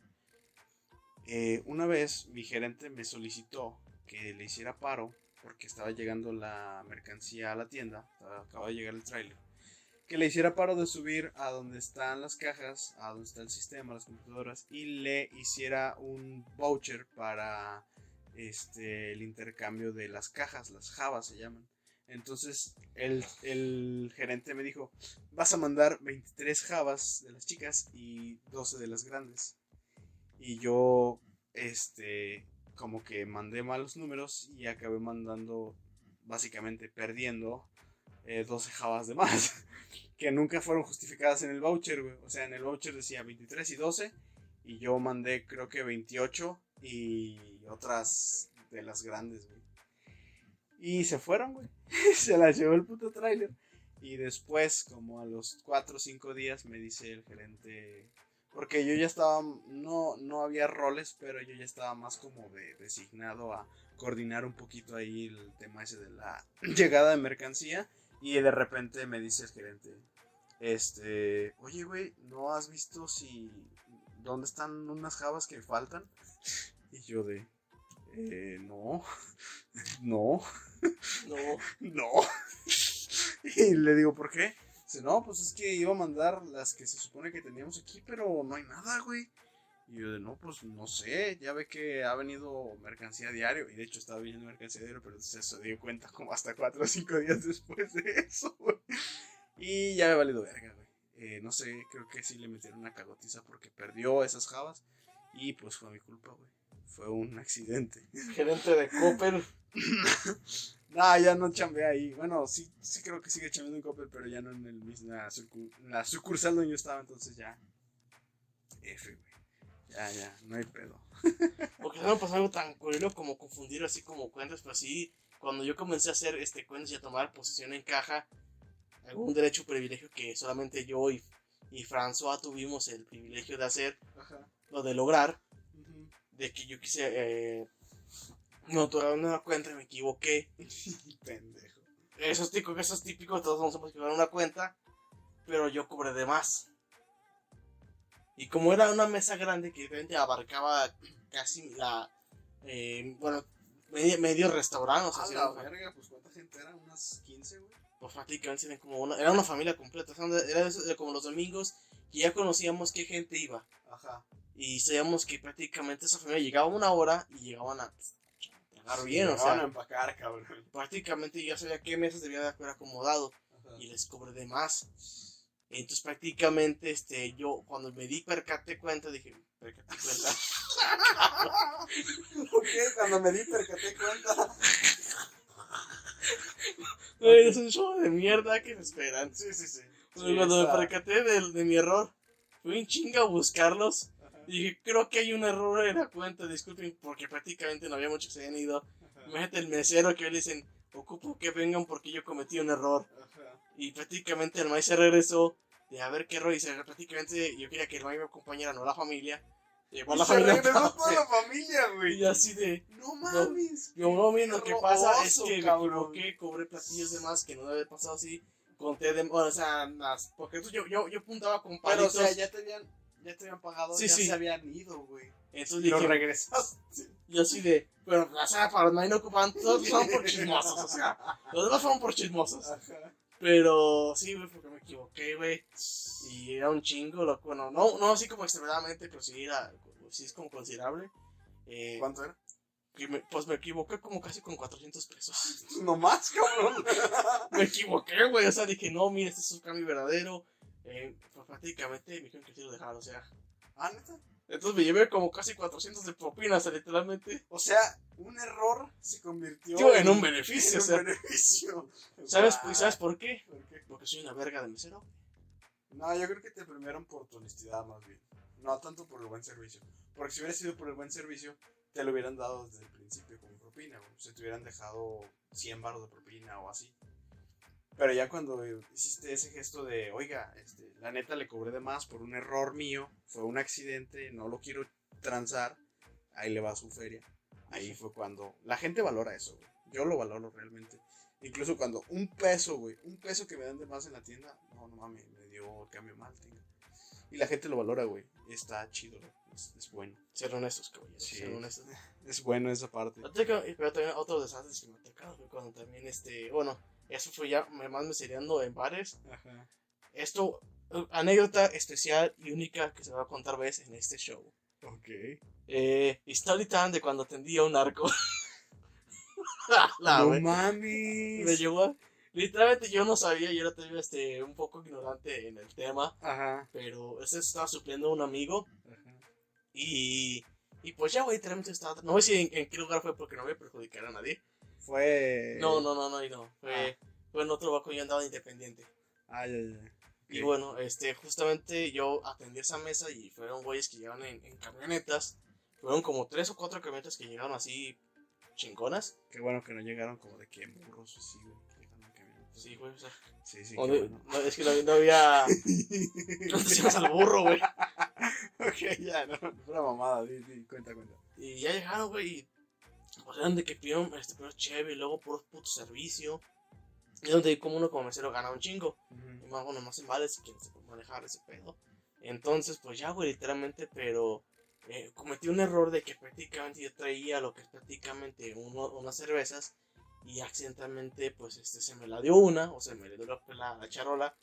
eh, una vez mi gerente me solicitó que le hiciera paro porque estaba llegando la mercancía a la tienda, acaba de llegar el tráiler. Que le hiciera paro de subir a donde están las cajas, a donde está el sistema, las computadoras, y le hiciera un voucher para este, el intercambio de las cajas, las jabas se llaman. Entonces el, el gerente me dijo, vas a mandar 23 jabas de las chicas y 12 de las grandes. Y yo, este, como que mandé malos números y acabé mandando, básicamente perdiendo eh, 12 jabas de más. que nunca fueron justificadas en el voucher, güey. O sea, en el voucher decía 23 y 12. Y yo mandé creo que 28 y otras de las grandes, güey. Y se fueron, güey. se las llevó el puto tráiler. Y después, como a los 4 o 5 días, me dice el gerente. Porque yo ya estaba, no, no había roles, pero yo ya estaba más como de, designado a coordinar un poquito ahí el tema ese de la llegada de mercancía. Y de repente me dice el gerente, este, oye, güey, ¿no has visto si, dónde están unas jabas que faltan? Y yo de, eh, no, no, No, no. Y le digo, ¿por qué? Dice, no, pues es que iba a mandar las que se supone que teníamos aquí, pero no hay nada, güey. Y yo de, no, pues no sé, ya ve que ha venido mercancía diario. Y de hecho estaba viniendo mercancía diario, pero se, se dio cuenta como hasta 4 o 5 días después de eso, güey. Y ya me ha valido verga, güey. Eh, no sé, creo que sí le metieron una cagotiza porque perdió esas jabas. Y pues fue mi culpa, güey. Fue un accidente. gerente de Copper. No, ya no chambeé ahí. Bueno, sí, sí creo que sigue chambeando en Coppel, pero ya no en el mismo, la, sucursal donde yo estaba, entonces ya. F, güey. Ya, ya, no hay pedo. Porque no me pasó algo tan curioso como confundir así como cuentas, pero sí, cuando yo comencé a hacer este cuentas y a tomar posición en caja, algún derecho o privilegio que solamente yo y, y François tuvimos el privilegio de hacer, Ajá. lo de lograr, de que yo quise, eh, no, tomar una cuenta y me equivoqué. Pendejo. Eso es eso es típico, todos nos hemos equivocado en una cuenta, pero yo cobré de más. Y como era una mesa grande que realmente abarcaba casi la, eh, bueno, medio, medio restaurante, o sea, A sí, la verga, pues ¿cuánta gente era? ¿Unas 15, güey? pues prácticamente como una, era una familia completa, o sea, era, como los domingos, que ya conocíamos qué gente iba. Ajá. Y sabíamos que prácticamente esa familia llegaba una hora y llegaban a tragar bien, o Van a sea, empacar, cabrón. prácticamente ya sabía qué mesas debía de haber acomodado. Ajá. y les cobré de más. Entonces prácticamente este yo cuando me di percate cuenta dije, percate cuenta. ¿Por qué? Cuando me di percaté cuenta. Güey, es un show de mierda que me esperan. Sí, sí, sí. Sí, cuando está- me percaté de, de mi error, fui en chinga a buscarlos. Y dije, creo que hay un error en la cuenta, disculpen, porque prácticamente no había muchos que se habían ido. ajá, Imagínate el mesero que le dicen, ocupo que vengan porque yo cometí un error. ajá. Y prácticamente el maíz se regresó de a ver qué error hice. Prácticamente yo quería que el maíz me acompañara, no la familia. Llegó a la Y se familia. regresó toda la familia, Y güey. así de, No mames. yo no, miren, lo que pasa es que me cabrón. equivoqué, cobré platillos de más que no debe haber pasado así. Conté de, o sea, las, porque yo, yo, yo apuntaba con Pero, o sea, ya te habían, ya te habían pagado, Sí, ya sí. se habían ido, güey. entonces Y lo dije, regresaste. yo así de, pero, o sea, para los maíz no ocupan, todos fueron por chismosos, o sea, los demás fueron por chismosos. Ajá. Pero sí, güey, porque me equivoqué, güey. Y era un chingo, lo, bueno, no, no así como extremadamente, pero sí era, sí es como considerable. Eh, ¿Cuánto era? que me- pues me equivoqué como casi con 400 pesos. No más, cabrón. me equivoqué, güey, o sea, dije, no, mira, este es un cambio verdadero. Eh, pues prácticamente me dijeron que lo dejara, o sea. ah, neta. Entonces me llevé como casi 400 de propina, o sea, literalmente. O sea, un error se convirtió Tío, en un beneficio, en o sea. un beneficio. ¿Sabes, Guau. ¿Y sabes por qué? ¿Por qué? Porque soy una verga de mesero. No, yo creo que te premiaron por tu honestidad más bien. No tanto por el buen servicio. Porque si hubiera sido por el buen servicio, te lo hubieran dado desde el principio como propina, güey. Se te hubieran dejado 100 baros de propina o así. Pero ya cuando hiciste ese gesto de, oiga, este, la neta le cobré de más por un error mío, fue un accidente, no lo quiero transar, ahí le va su feria. Ahí fue cuando la gente valora eso, güey. Yo lo valoro realmente. Incluso cuando un peso, güey, un peso que me dan de más en la tienda, no, no mames, me dio cambio mal, tenga. Y la gente lo valora, güey. Está chido, güey. Es, es bueno. Ser honestos, caballeros. Sí. Ser honestos. Es bueno esa parte. Pero también otros desastres que me ha tocado, cuando también, este, bueno, eso fue ya me- más mesereando en bares. Ajá. Esto, eh, anécdota especial y única que se va a contar vez en este show. Ok. Eh, story time de cuando atendía un narco. La, no güey. mames. me llegó, literalmente yo no sabía, yo era todavía, este, un poco ignorante en el tema, Ajá. pero ese estaba supliendo a un amigo Ajá. y, y pues ya, güey, literalmente estaba, no a decir en, en qué lugar fue porque no voy a perjudicar a nadie. Fue. No, no, no, no, y no. Fue, fue en otro banco, yo andaba independiente. Ay, ay, ay. Y bueno, este, justamente yo atendí esa mesa y fueron güeyes que llegaron en, en camionetas. Fueron como tres o cuatro camionetas que llegaron así chingonas. Qué bueno que no llegaron como de que burros así, güey. Sí, güey, o sea. Sí, sí, no- bueno. no, es que no, no había. No te llevas al burro, güey. ok, ya, no. Una mamada, di, di, cuenta, cuenta. Y ya llegaron, güey. Y pues eran de que pidieron este, primero chévere luego puro puto servicio. Y es donde como uno como mesero gana un chingo. Y más, bueno, más en vales si quieres manejar ese pedo. Entonces, pues ya, güey, literalmente, pero eh, cometí un error de que prácticamente yo traía lo que es prácticamente uno, unas cervezas y accidentalmente, pues, este, se me la dio una, o se me le dio la, la- la charola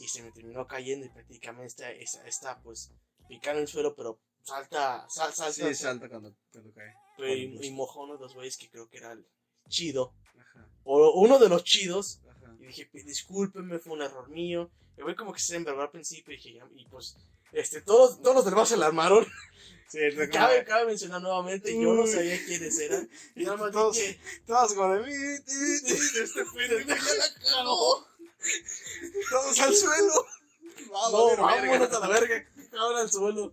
y se me terminó cayendo y prácticamente está, esta, esta, pues, picando el suelo, pero salta, sal, salta, Sí, salta cuando, cuando cae. pero y, y mojó uno de los güeyes que creo que era el chido, Ajá, o uno de los chidos, ajá. y dije, discúlpenme, fue un error mío. El güey como que se envergó al principio y dije, y pues, este, todos, todos los demás se la armaron. Sí, Cabe, cabe mencionar nuevamente, yo no Uy. sabía quiénes eran. Y nada más todos, dije, todos de mí, este pendejo ya la cagó. Todos al suelo. Va, no, vámonos a la verga, ahora al suelo.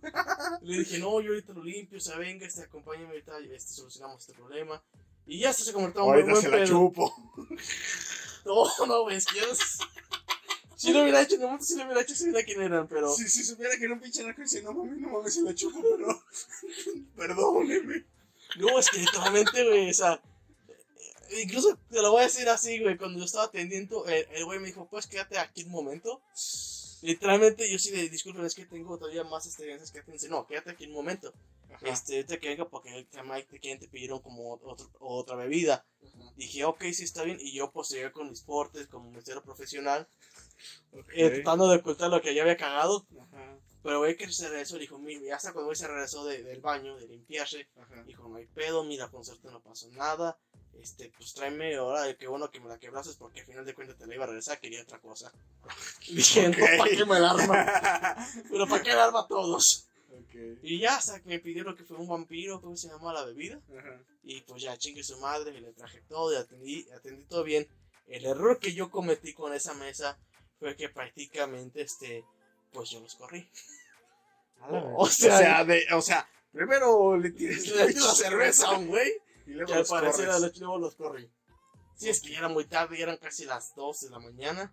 Le dije, no, yo ahorita lo limpio, o sea, venga, este, acompáñame ahorita, este, solucionamos este problema. Y ya se convirtió en un Ahorita buen se la pedo. chupo. No, no, güey, es que ya es- Si lo hubiera hecho, en el momento si lo hubiera hecho, si hubiera quién eran, pero... Si, si supiera que era un pinche narco, dice, no mames, no mames, se la chupo, pero. Perdóneme. No, es que literalmente, güey, o sea, eh, incluso te lo voy a decir así, güey, cuando yo estaba atendiendo, el el güey me dijo, pues quédate aquí un momento. Literalmente yo sí de disculpen, es que tengo todavía más experiencias que atención. No, quédate aquí un momento. Ajá. Este, ahorita que venga porque Mike te quieren te pidieron como otro- otra bebida. Dije, ok, sí está bien. Y yo pues llegué con mis portes como mesero profesional, eh, tratando de ocultar lo que ya había cagado. Ajá, Pero güey que se regresó, dijo, mira, hasta cuando güey se regresó de- del baño, de limpiarse. Dijo, no hay pedo, mira, con suerte no pasó nada. Este, pues tráeme ahora, qué bueno que me la quebrases porque al final de cuentas te la iba a regresar, quería otra cosa. Dije, no. ¿para qué me la arma? Pero ¿para qué la arma a todos? ok. Y ya hasta que me pidieron que fue un vampiro, ¿cómo se llama la bebida? Y pues ya chingue su madre, y le traje todo y atendí, atendí todo bien. El error que yo cometí con esa mesa fue que prácticamente, este, pues yo los corrí. O, sea, de, o sea, primero le tiro la cerveza a un güey y luego y al parecer a los luego los corrí. Sí, es que ya era muy tarde, ya eran casi las 12 de la mañana.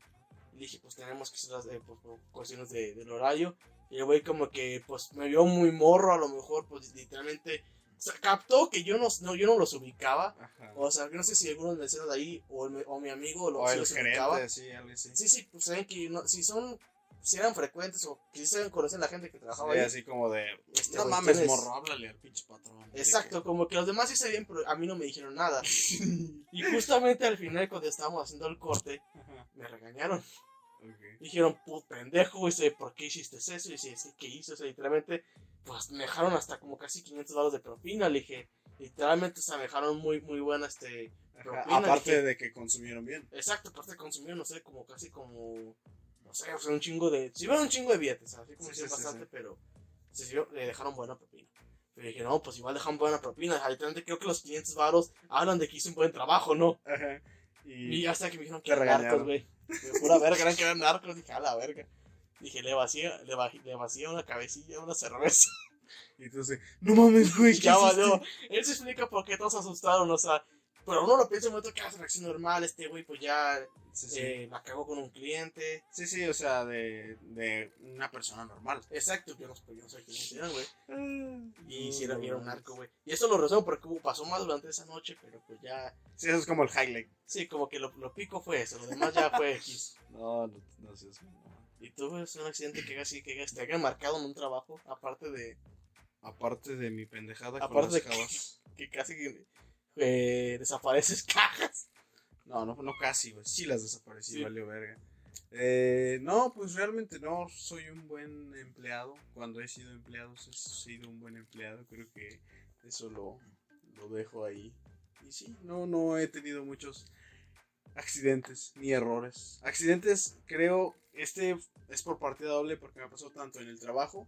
Y dije, pues tenemos que hacer eh, pues, por cuestiones de- del horario. Y el güey como que pues me vio muy morro, a lo mejor pues literalmente o sea, captó que yo no, no, yo no los ubicaba. Ajá. O sea, que no sé si algunos meseros de ahí o, el- o mi amigo lo, O si el los ubicaba. gerente, sí, algo así. Sí, sí, pues saben que no- si son, si eran frecuentes o saben conocen la gente que trabajaba Sí, ahí. así como de, Este, no mames, ¿quién es? morro, háblale al pinche patrón. Exacto, como que los demás sí sabían, pero a mí no me dijeron nada. y justamente al final, cuando estábamos haciendo el corte, Ajá, me regañaron. ok. Dijeron, pues pendejo, y dice, ¿por qué hiciste eso? Y dice, "Sí, ¿qué hizo? O sea, literalmente, pues me dejaron hasta como casi 500 dólares de propina. Le dije, literalmente, o sea, me dejaron muy, muy buena, este. Ajá, propina, Aparte dije- de que consumieron bien. Exacto, aparte consumió, no sé, como casi como. No sé, o sea, un chingo de. Si un chingo de billetes, así como Sí, hicieron sí, bastante, sí. pero. Se sirvió- le dejaron buena propina. Pero dije, no, pues igual dejan buena propina. Literalmente creo que los 500 varos hablan de que hice un buen trabajo, ¿no? Ajá. Y Y, hasta que me dijeron que eran narcos, güey. De pura verga, eran que eran narcos. Dije, a la verga. Dije, le vacía, le, va- le vacía una cabecilla, una cerveza. y entonces, no mames, güey, Y ¿qué ya valió. Él se explica por qué todos se asustaron, o sea. Pero uno lo piensa en un momento que hace reacción normal. Este güey, pues ya Sí, sí. eh, la cagó con un cliente. Sí, sí, o sea, de, de una persona normal. Exacto, yo no, pues, yo no sé eran, güey. Y Mm, si era, y era un narco, güey. Y esto lo resumo porque pasó más durante esa noche, pero pues ya. Sí, eso es como el highlight. Sí, como que lo, lo pico fue eso, lo demás ya fue X. No, no, no seas mamón. Y tuve un accidente que casi que te haya marcado en un trabajo, aparte de Aparte de mi pendejada Aparte con de las que- jabas. que casi eh, desapareces cajas. No, no, no casi, güey. Sí las desaparecí, Sí. valió verga. Eh, no, pues realmente no soy un buen empleado. Cuando he sido empleado, he sido un buen empleado. Creo que eso lo, lo dejo ahí. Y sí, no, no he tenido muchos accidentes ni errores. Accidentes, creo, este es por partida doble porque me pasó tanto en el trabajo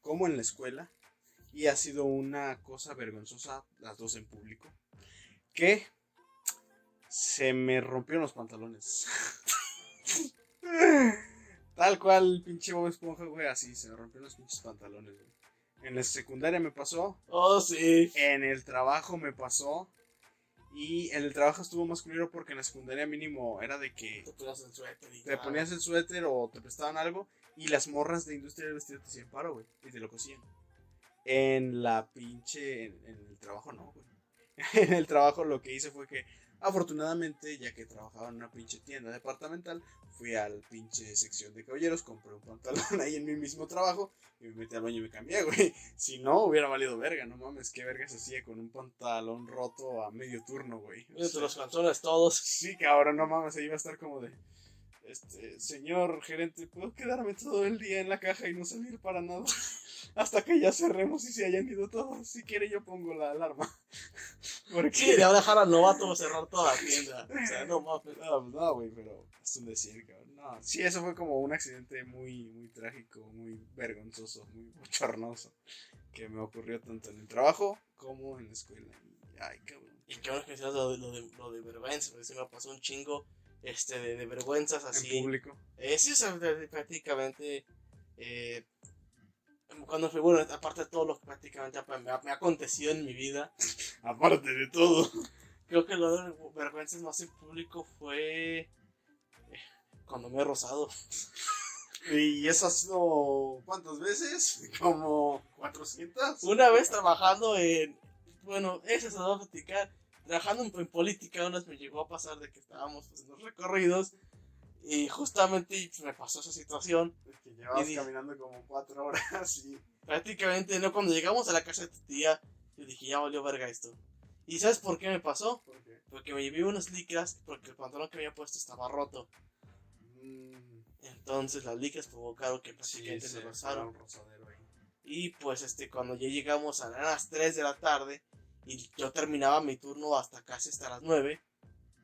como en la escuela. Y ha sido una cosa vergonzosa, las dos en público. Que se me rompieron los pantalones. Tal cual, pinche Bob Esponja, güey, así, se me rompieron los pinches pantalones, güey. En la secundaria me pasó, Oh, sí. en el trabajo me pasó, y en el trabajo estuvo más culero porque en la secundaria mínimo era de que Te ponías el suéter y te ponías el suéter o te prestaban algo, y las morras de industria del vestido te hacían paro, güey, y te lo cosían. En la pinche, en, en el trabajo no, güey. En el trabajo lo que hice fue que, afortunadamente, ya que trabajaba en una pinche tienda departamental, fui al pinche sección de caballeros, compré un pantalón ahí en mi mismo trabajo y me metí al baño y me cambié, güey. Si no, hubiera valido verga, no mames, qué verga se hacía con un pantalón roto a medio turno, güey. O sea, los calzones todos. Sí, cabrón, no mames, ahí iba a estar como de. Este, señor gerente, ¿puedo quedarme todo el día en la caja y no salir para nada? Hasta que ya cerremos y se hayan ido todos. Si quiere, yo pongo la alarma. Porque. Sí, de ahora dejar al novato cerrar toda la tienda. O sea, no mames. No, pues no, güey, pero es un decir, cabrón. No, sí, eso fue como un accidente muy, muy trágico, muy vergonzoso, muy bochornoso. Que me ocurrió tanto en el trabajo como en la escuela. Ay, cabrón. Y qué bueno que decías lo de, lo de, lo de vergüenza, porque se me pasó un chingo este, de, de vergüenzas así. En público. Eh, sí, o sea, prácticamente. Eh, cuando fui, bueno, aparte de todo lo que prácticamente me, ha- me ha acontecido en mi vida, Aparte de todo. creo que lo de vergüenzas más en público fue. eh, cuando me he rozado. Y eso ha sido. ¿Cuántas veces? Como 400. Una vez trabajando en. Bueno, ese se voy a platicar. Trabajando en, en política, una vez me llegó a pasar de que estábamos pues, en los recorridos. Y justamente me pasó esa situación. Es que llevabas Y dije- caminando como 4 horas y. Prácticamente, ¿no? Cuando llegamos a la casa de tu tía, yo dije, ya valió verga esto. ¿Y sabes por qué me pasó? ¿Por qué? Porque me llevé unas licras porque el pantalón que me había puesto estaba roto. Mm, Entonces las licras provocaron que sí, prácticamente se me era rozaron. Y pues este, cuando ya llegamos a las 3 de la tarde y yo terminaba mi turno hasta casi hasta las 9.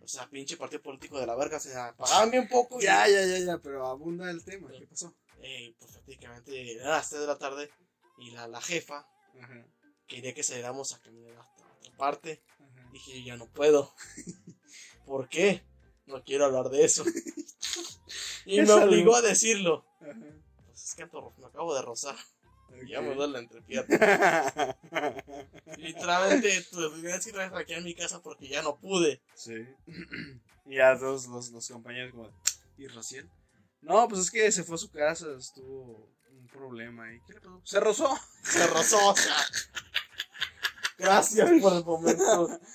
O sea, pinche partido político de la verga, o sea, pagaban bien poco. y- Ya, ya, ya, ya, pero abunda el tema. ¿Qué pasó? eh, pues prácticamente eran las 3 de la tarde y la, la jefa Ajá, quería que saliéramos a caminar hasta otra parte. ajá. Dije, yo ya no puedo. ¿Por qué? no quiero hablar de eso. y me obligó a decirlo. Ajá. Pues es que me acabo de rozar. Ya me Ok. duele la entrepierna. Literalmente, pues, tenías que traer aquí a mi casa porque ya no pude. sí. y a todos los, los compañeros como, ¿y Raciel? No, pues es que se fue a su casa, estuvo un problema ahí. ¿Qué le pasó? Se rozó. Se rozó. o sea. Gracias por el momento.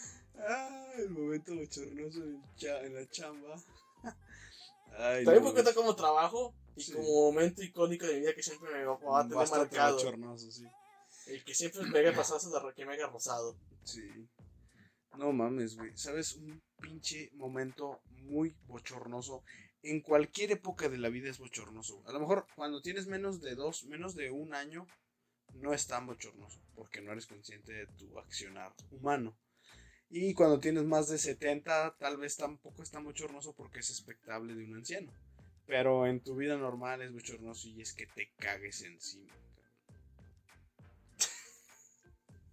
Ah, el momento bochornoso en, la chamba. Ay, También no, me cuenta como trabajo y Sí. como momento icónico de mi vida que siempre me va a tener marcado. sí. El que siempre me pasado eso de ro- que me haya rozado. Sí. No mames, güey. ¿Sabes? Un pinche momento muy bochornoso. En cualquier época de la vida es bochornoso. A lo mejor cuando tienes menos de dos, menos de un año, no es tan bochornoso. Porque no eres consciente de tu accionar humano. Y cuando tienes más de 70, tal vez tampoco es tan bochornoso porque es expectable de un anciano. Pero en tu vida normal es bochornoso y es que te cagues encima.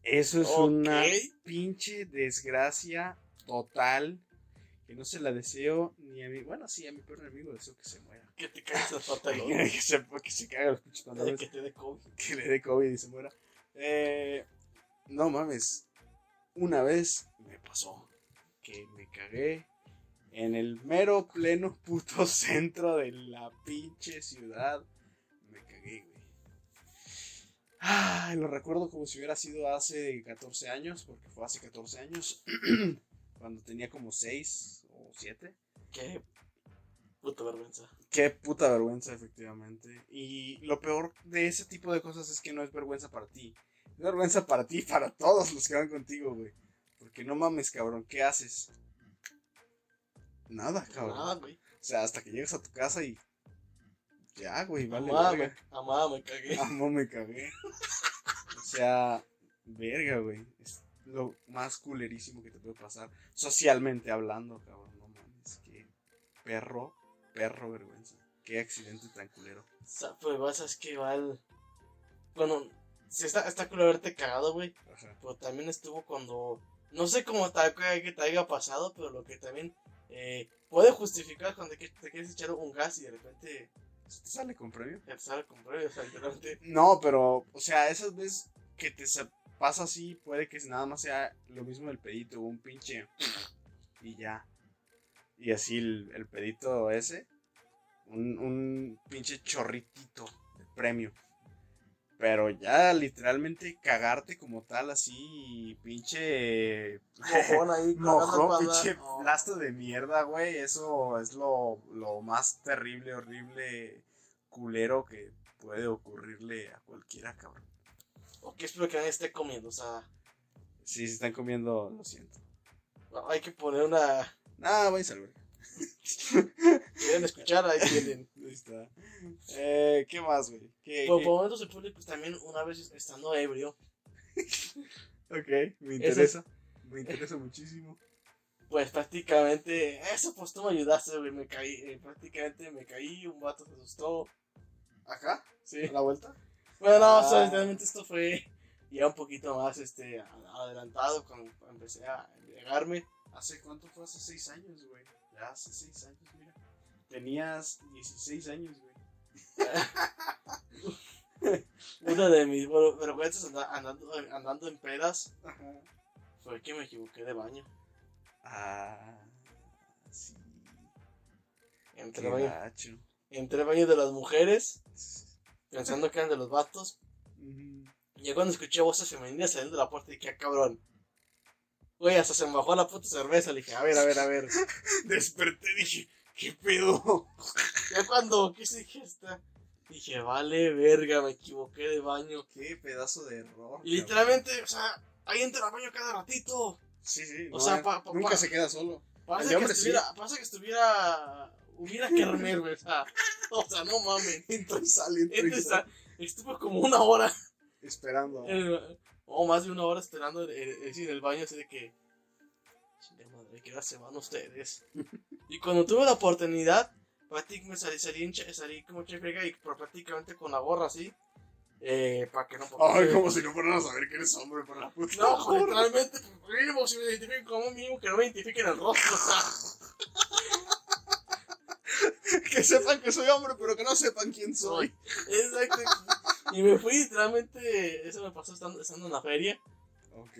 Eso es una pinche desgracia total que no se la deseo ni a mi, bueno, sí, a mi peor enemigo deseo que se muera. Que te caes el pantalón. que, se, que se cague los pinches pantalones, que te dé COVID. que le dé COVID y se muera. Eh, no mames, una vez me pasó que me cagué en el mero pleno puto centro de la pinche ciudad. Me cagué, güey. Ay, lo recuerdo como si hubiera sido hace 14 años, porque fue hace 14 años, cuando tenía como 6 o 7. Qué puta vergüenza. Qué puta vergüenza, efectivamente. Y lo peor de ese tipo de cosas es que no es vergüenza para ti. Es vergüenza para ti y para todos los que van contigo, güey. Porque no mames, cabrón, ¿qué haces? Nada, cabrón. Nada, güey. O sea, hasta que llegas a tu casa y. Ya, güey, vale, Amada, me, cagué. Amo, me cagué. O sea, verga, güey. Es lo más culerísimo que te puede pasar. Socialmente hablando, cabrón. No mames, qué perro, perro vergüenza. Qué accidente tan culero. O sea, pues vas es que igual. Bueno, sí está, está cool haberte cagado, güey. Ajá. Pero también estuvo cuando. No sé cómo tal que te haya pasado, pero lo que también eh, puede justificar cuando te, te quieres echar un gas y de repente ¿Eso te sale con premio? ya te sale con premio, o sea, literalmente. No, pero, o sea, esas veces que te sa- pasa así, puede que nada más sea lo mismo del pedito, un pinche. Y ya. Y así el, el pedito ese, un, un pinche chorritito de premio. Pero ya literalmente cagarte como tal, así, pinche. Mojón ahí, Mojón, pinche. No. plasto de mierda, güey. Eso es lo, lo más terrible, horrible, culero que puede ocurrirle a cualquiera, cabrón. O que espero que nadie esté comiendo, o sea, Si se están comiendo, lo siento. hay que poner una. Ah, vais al verga. Quieren escuchar, ahí tienen. Ahí está. Eh, ¿Qué más, güey? ¿Qué, Por qué? momentos el público pues, también, una vez estando ebrio, Ok, me interesa. Me interesa muchísimo. pues prácticamente. Eso, pues tú me ayudaste, güey. Me caí, eh, prácticamente me caí, un vato se asustó. ¿Acá? Sí. ¿A la vuelta? Bueno, no, o Ah. sea, realmente esto fue ya un poquito más este adelantado cuando empecé a embriagarme. ¿Hace cuánto fue? Hace seis años, güey. Ya hace seis años, mira. Tenías 16 años, güey. Una de mis bueno, vergüenzas anda- andando, andando en pedas Ajá. fue que me equivoqué de baño. Ah, sí. Entré baño, gacho. entré al baño de las mujeres, pensando que eran de los vatos. Y ya cuando escuché voces femeninas saliendo de la puerta, dije, ah, cabrón. Güey, hasta se me bajó la puta cerveza. Le dije, a ver, a ver, a ver. Desperté dije, ¿qué pedo? Ya cuando quise dije, esta, dije, vale, verga, me equivoqué de baño. Qué pedazo de error. Y literalmente, o sea, ahí entra al baño cada ratito. Sí, sí. O no, sea, pa- pa- nunca pa- se queda solo. Parece El que, hombre sí. estuviera, parece que estuviera. Hubiera que remer, güey. O sea, o sea, no mames. Entra y sale, entra y sale. sa- Estuve como una hora, Esperando. eh, o más de una hora esperando en, el baño, así de que. Chinga madre, ¿qué hora se van ustedes? y cuando tuve la oportunidad, prácticamente salí, salí, cha- salí como chefrega y prácticamente con la gorra así. Eh, para que no. Ay, como si no fueran a saber que eres hombre por la puta. No, gorra. literalmente, mínimo si me identifiquen como mínimo que no me identifiquen el rostro, sea. sepan que soy hombre, pero que no sepan quién soy. Exacto. Y me fui literalmente, eso me pasó estando, estando en la feria. Ok.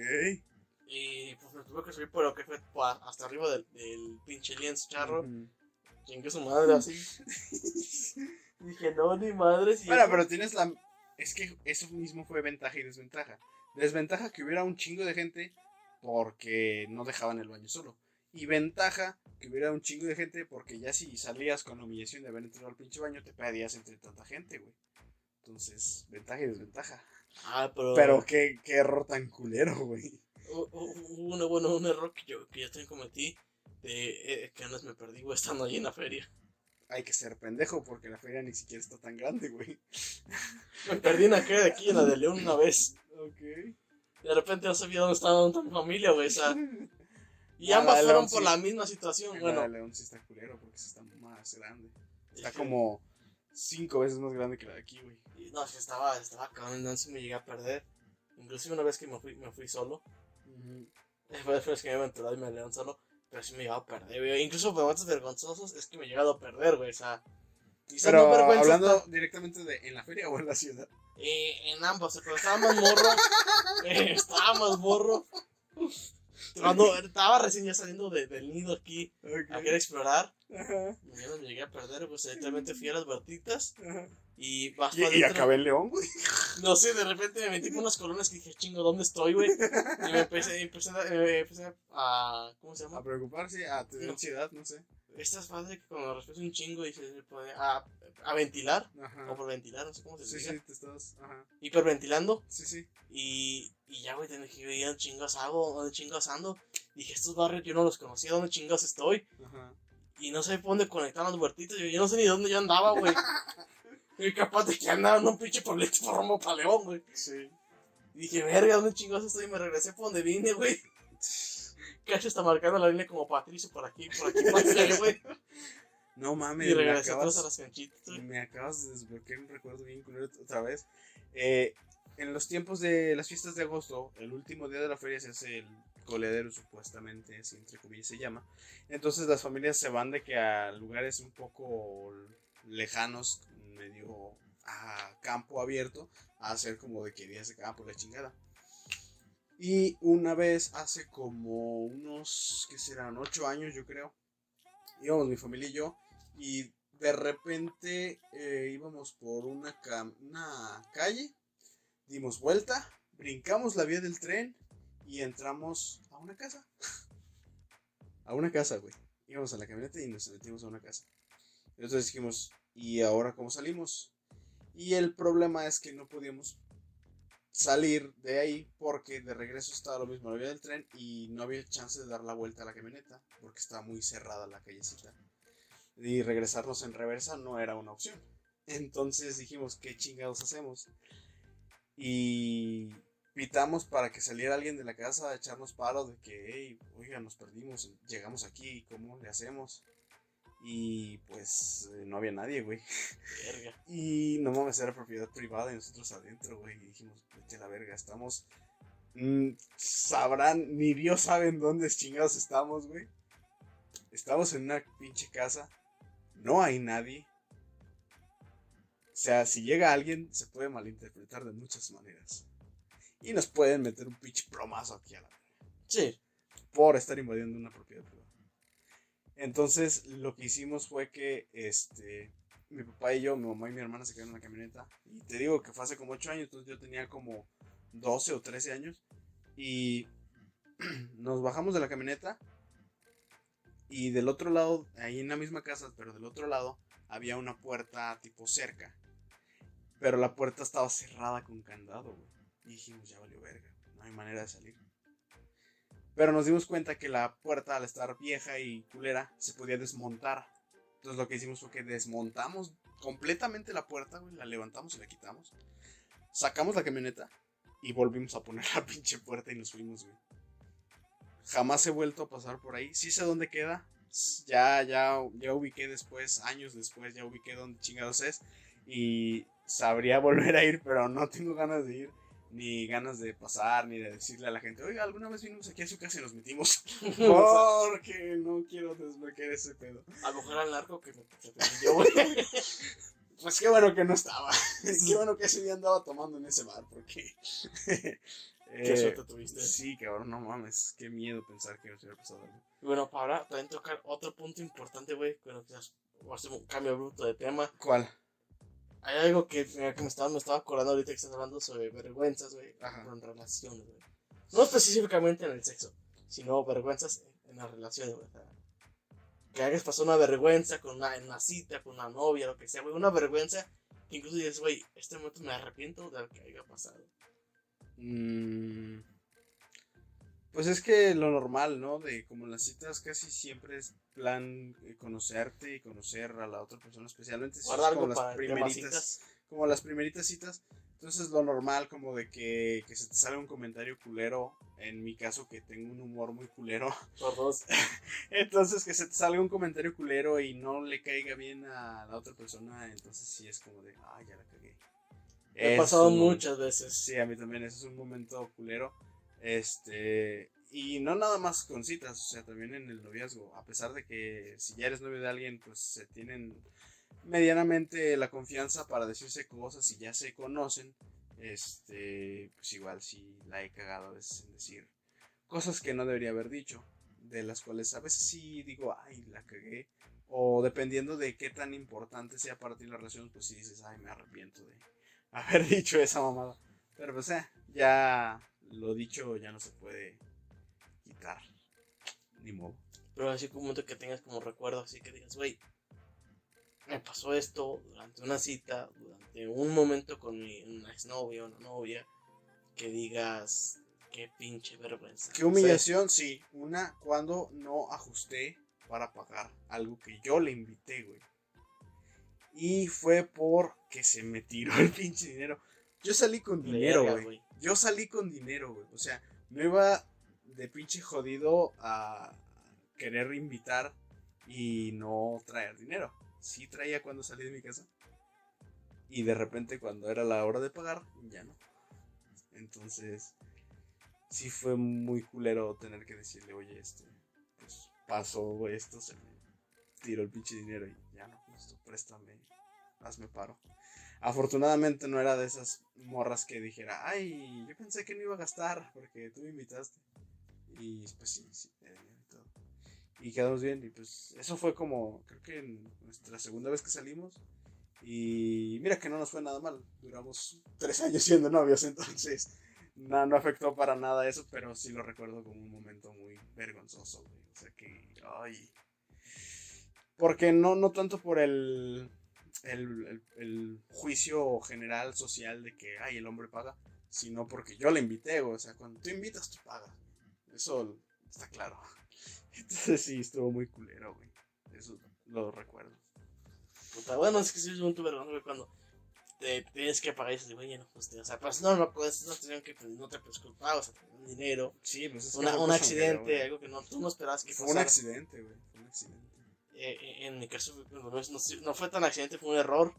Y pues me tuve que subir por lo que fue hasta arriba del, del pinche lienzo charro. Ujú. Chingue su madre así. Dije, no, ni madre. Si Bueno, pero tienes la. Es que eso mismo fue ventaja y desventaja. Desventaja que hubiera un chingo de gente porque no dejaban el baño solo. Y ventaja que hubiera un chingo de gente porque ya si salías con la humillación de haber entrado al pinche baño, te perdías entre tanta gente, güey. Entonces, ventaja y desventaja. Ah, pero. Pero qué, qué error tan culero, güey. hu- Hubo una- bueno, un error que yo, que yo también cometí. De eh, que antes me perdí, güey, estando ahí en la feria. Hay que ser pendejo porque la feria ni siquiera está tan grande, güey. Me perdí en la de aquí, en la de León, una vez. Ok. De repente no sabía dónde estaba dónde estaba mi familia, güey. O sea, y Ah, ambas la fueron por sí. la misma situación. La Bueno, de León sí está culero porque sí está más grande. Está como cinco veces más grande que la de aquí, güey. y no, sí estaba, estaba cabrón, si me llegué a perder. Inclusive una vez que me fui, me fui solo. Fue después que me había enterado y me león solo. Pero sí me llegaba a perder, güey. Incluso por momentos vergonzosos es que me he llegado a perder, güey. O sea, Pero hablando hasta- directamente de en la feria o en la ciudad. eh, en ambos, pero estaba más morro. eh, estaba más morro. Cuando estaba recién ya saliendo de- del nido aquí a querer explorar, Ajá, me llegué a perder, pues directamente fui a las vertitas ajá. y más Y, y acabé en León, güey. No sé, de repente me metí con unas colonias que dije, chingo, ¿dónde estoy, güey? Y me empecé, empecé, a- me empecé a. ¿Cómo se llama? A preocuparse, a tener No. ansiedad, no sé. Esta es padre que cuando respetas un chingo y se pone a, a ventilar, o por ventilar, no sé cómo se Sí, dice. sí, te estás. Ajá. Hiperventilando. Sí, sí. Y, y ya, güey, tenía que ir a chingos hago, dónde chingos ando. Dije, estos barrios yo no los conocía, ¿dónde chingos estoy? Ajá. Y no sé por dónde conectar las huertitas, yo, yo no sé ni dónde yo andaba, güey. Y capaz de que andaba en un pinche pueblito por rumbo para León, güey. Sí. Y dije, verga, ¿dónde chingos estoy? Y me regresé por donde vine, güey. Cacho está marcando la línea como Patricio por aquí, por aquí, por güey. No mames, Y me acabas, a las canchitas, me acabas de desbloquear un recuerdo bien culero otra vez. Eh, en los tiempos de las fiestas de agosto, el último día de la feria se hace el coledero, supuestamente, así entre comillas se llama. Entonces las familias se van de que a lugares un poco lejanos, medio a campo abierto, a hacer como de que días de campo, la chingada. Y una vez hace como unos, ¿qué serán? Ocho años yo creo. Íbamos mi familia y yo. Y de repente eh, íbamos por una, una calle. Dimos vuelta. Brincamos la vía del tren. Y entramos a una casa. a una casa, güey. Íbamos a la camioneta y nos metimos a una casa. Entonces dijimos, ¿y ahora cómo salimos? Y el problema es que no podíamos salir de ahí porque de regreso estaba lo mismo la vía del tren y no había chance de dar la vuelta a la camioneta porque estaba muy cerrada la callecita. Y regresarnos en reversa no era una opción. Entonces dijimos, ¿qué chingados hacemos? Y pitamos para que saliera alguien de la casa a echarnos paro de que, hey, oiga, nos perdimos, llegamos aquí, ¿cómo le hacemos? Y pues eh, no había nadie, güey. Verga. Y no mames, era propiedad privada y nosotros adentro, güey. Y dijimos, vete la verga, estamos. mm, sabrán, ni Dios sabe en dónde chingados estamos, güey. Estamos en una pinche casa. No hay nadie. O sea, si llega alguien, se puede malinterpretar de muchas maneras. Y nos pueden meter un pinche plomazo aquí a la Sí. por estar invadiendo una propiedad privada. Entonces, lo que hicimos fue que este mi papá y yo, mi mamá y mi hermana se quedaron en la camioneta. Y te digo que fue hace como 8 años, entonces yo tenía como 12 o 13 años. Y nos bajamos de la camioneta. Y del otro lado, ahí en la misma casa, pero del otro lado, había una puerta tipo cerca. Pero la puerta estaba cerrada con candado, güey. Y dijimos, ya valió verga, no hay manera de salir. Pero nos dimos cuenta que la puerta, al estar vieja y culera, se podía desmontar. Entonces lo que hicimos fue que desmontamos completamente la puerta, güey, la levantamos y la quitamos. Sacamos la camioneta y volvimos a poner la pinche puerta y nos fuimos, güey. Jamás he vuelto a pasar por ahí. Sí sé dónde queda. Ya, ya, ya ubiqué después, años después, ya ubiqué dónde chingados es. Y sabría volver a ir, pero no tengo ganas de ir. Ni ganas de pasar, ni de decirle a la gente, oiga, alguna vez vinimos aquí a su casa y nos metimos. Porque no quiero desbloquear ese pedo. A lo mejor era el narco que me yo. Pues qué bueno que no estaba. qué bueno que ese día andaba tomando en ese bar, porque. Qué suerte tuviste. Sí, cabrón, no mames. Qué miedo pensar que nos hubiera pasado algo. Bueno, para también tocar otro punto importante, güey. Bueno, quizás hacemos un cambio bruto de tema. ¿Cuál? Hay algo que, que me, estaba, me estaba acordando ahorita que estás hablando sobre vergüenzas, güey. En relaciones, güey. No específicamente en el sexo, sino vergüenzas en, las relaciones, güey. que hayas pasado una vergüenza con una, en una cita, con una novia, lo que sea, güey. Una vergüenza que incluso dices, güey, este momento me arrepiento de lo que haya pasado. Mm, pues es que lo normal, ¿no? De como las citas casi siempre es plan eh, conocerte y conocer a la otra persona, especialmente si como las primeritas, como las primeritas citas. Entonces lo normal como de que, que, se te sale un comentario culero, en mi caso que tengo un humor muy culero. Por dos. entonces que se te salga un comentario culero y no le caiga bien a la otra persona, entonces sí es como de, ah, ya la cagué. Me ha pasado muchas veces. Sí, a mí también, ese es un momento culero. Este, y no nada más con citas, o sea, también en el noviazgo. A pesar de que si ya eres novio de alguien, pues se tienen medianamente la confianza para decirse cosas y ya se conocen. Este, pues igual sí la he cagado a veces en decir cosas que no debería haber dicho, de las cuales a veces sí digo, ay, la cagué. O dependiendo de qué tan importante sea para ti la relación, pues sí dices, ay, me arrepiento de, haber dicho esa mamada. Pero pues eh, ya lo dicho ya no se puede Ni modo. Pero así como un momento que tengas como recuerdo, así que digas, güey, me pasó esto durante una cita, durante un momento con mi, una exnovia o una novia, que digas, qué pinche vergüenza. Qué humillación, sí. Una cuando no ajusté para pagar algo que yo le invité, güey. Y fue porque se me tiró el pinche dinero. Yo salí con dinero, güey. Yo salí con dinero, güey. O sea, me iba de pinche jodido a querer invitar y no traer dinero. Sí traía cuando salí de mi casa. Y de repente cuando era la hora de pagar, ya no. Entonces, sí fue muy culero tener que decirle, oye, este, pues pasó esto, se me tiró el pinche dinero y ya no, esto préstame, hazme paro. Afortunadamente no era de esas morras que dijera, ay, yo pensé que no iba a gastar porque tú me invitaste. Y pues sí, sí, y todo. Y quedamos bien y pues eso fue como, creo que nuestra segunda vez que salimos. Y mira que no nos fue nada mal, duramos tres años siendo novios, entonces no, no afectó para nada eso, pero sí lo recuerdo como un momento muy vergonzoso, O sea que, ay, porque no, no tanto por el, el, juicio general social de que, ay, el hombre paga, sino porque yo le invité, O sea, cuando tú invitas, tú pagas. Eso está claro. Entonces sí, estuvo muy culero, güey. Eso lo recuerdo. Puta, bueno, es que sí es un vergüenza, güey, cuando te tienes que pagar dices, güey, no, pues, o sea, pues no, no, pues, no tenían que, pues, no te preocupar, o sea, un dinero. Sí, pues es un accidente, algo que no, tú no esperabas que Fue un accidente, güey, fue un accidente. Eh, eh, en mi caso no, no, fue tan accidente, fue un error.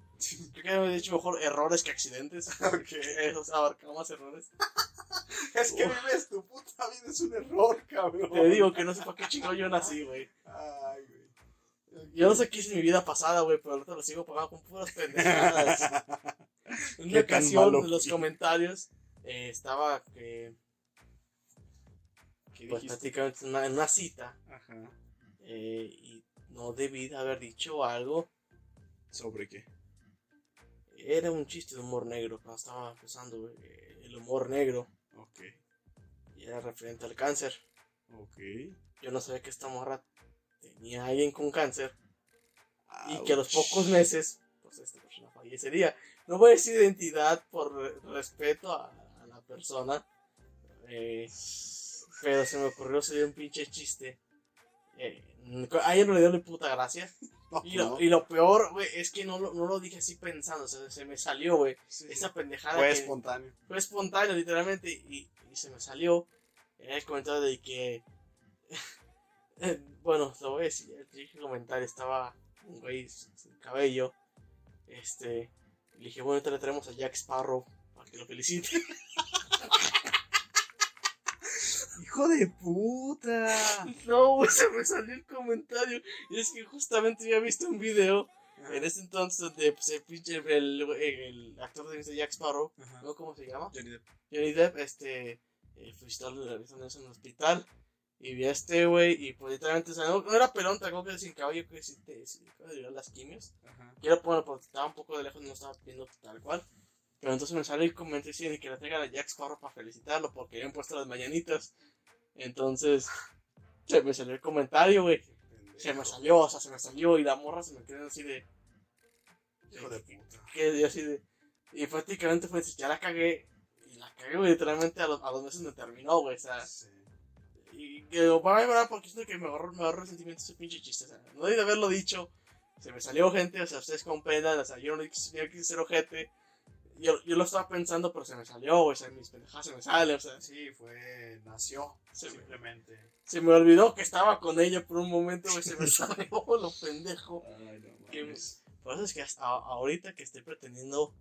Creo que he dicho mejor errores que accidentes. Porque eso abarca más errores. es que vives tu puta vida es un error, cabrón. Te digo que no sé para qué chico yo nací, güey. Ay, güey. Yo no sé qué hice mi vida pasada, güey, pero ahorita lo sigo pagando con puras pendejadas. en una ocasión, en los comentarios, eh, estaba que. pues prácticamente en una cita. Ajá. Eh, y no debí de haber dicho algo. ¿Sobre qué? Era un chiste de humor negro cuando estaba empezando el humor negro. Ok. Y era referente al cáncer. Ok. Yo no sabía que esta morra tenía a alguien con cáncer. Y que a los pocos meses, pues esta persona fallecería. No voy a decir identidad por respeto a, la persona. Eh, pero se me ocurrió sería un pinche chiste. Eh, a ella no le dio ni puta gracia. y, lo, peor, güey, es que no, no lo dije así pensando, se me salió, güey. Esa pendejada. Fue espontáneo. Fue espontáneo, literalmente, y, se me salió. Era el comentario de que. bueno, lo voy a decir. El comentario estaba un güey sin cabello. Este. Le dije, bueno, ahorita le traemos a Jack Sparrow para que lo felicite. ¡Hijo de puta! No, güey, se me salió el comentario. Y es que justamente había visto un video en ese entonces donde pues, el, pinche, el, el actor de Jack Sparrow, Ajá. ¿no? ¿Cómo se llama? Johnny Depp. Johnny Depp, este, fue estar realizando eso en el hospital. Y vi a este güey, y pues literalmente, o sea, no, no era pelón, tampoco que sin cabello, que sí te sí, de las quimios. Ajá. Quiero poner porque estaba un poco de lejos, no estaba viendo tal cual. Pero entonces me sale el comentario diciendo que le traigan a Jack Sparrow para felicitarlo porque habían puesto las mañanitas. Entonces, se me salió el comentario, güey. Se me salió, o sea, se me salió y la morra se me quedó así de. Hijo de puta. que así de. Y prácticamente fue, ya la cagué. Y la cagué, güey, literalmente a los, a los meses me terminó, güey, o sea. Sí. Y que para mí, ¿verdad? Porque siento que me ahorró, me ahorró resentimiento ese pinche chiste, o sea, no debí de haberlo dicho. Se me salió gente, o sea, ustedes comprendan, o sea, yo no quise, yo no quise ser ojete. Yo, yo lo estaba pensando, pero se me salió, o sea, mis pendejadas se me salen, o sea, Sí, fue. Nació. Sí, simplemente. se me olvidó que estaba con ella por un momento, güey, se me salió lo pendejo. Ay, no Que- mames. Por eso es que hasta ahorita que estoy pretendiendo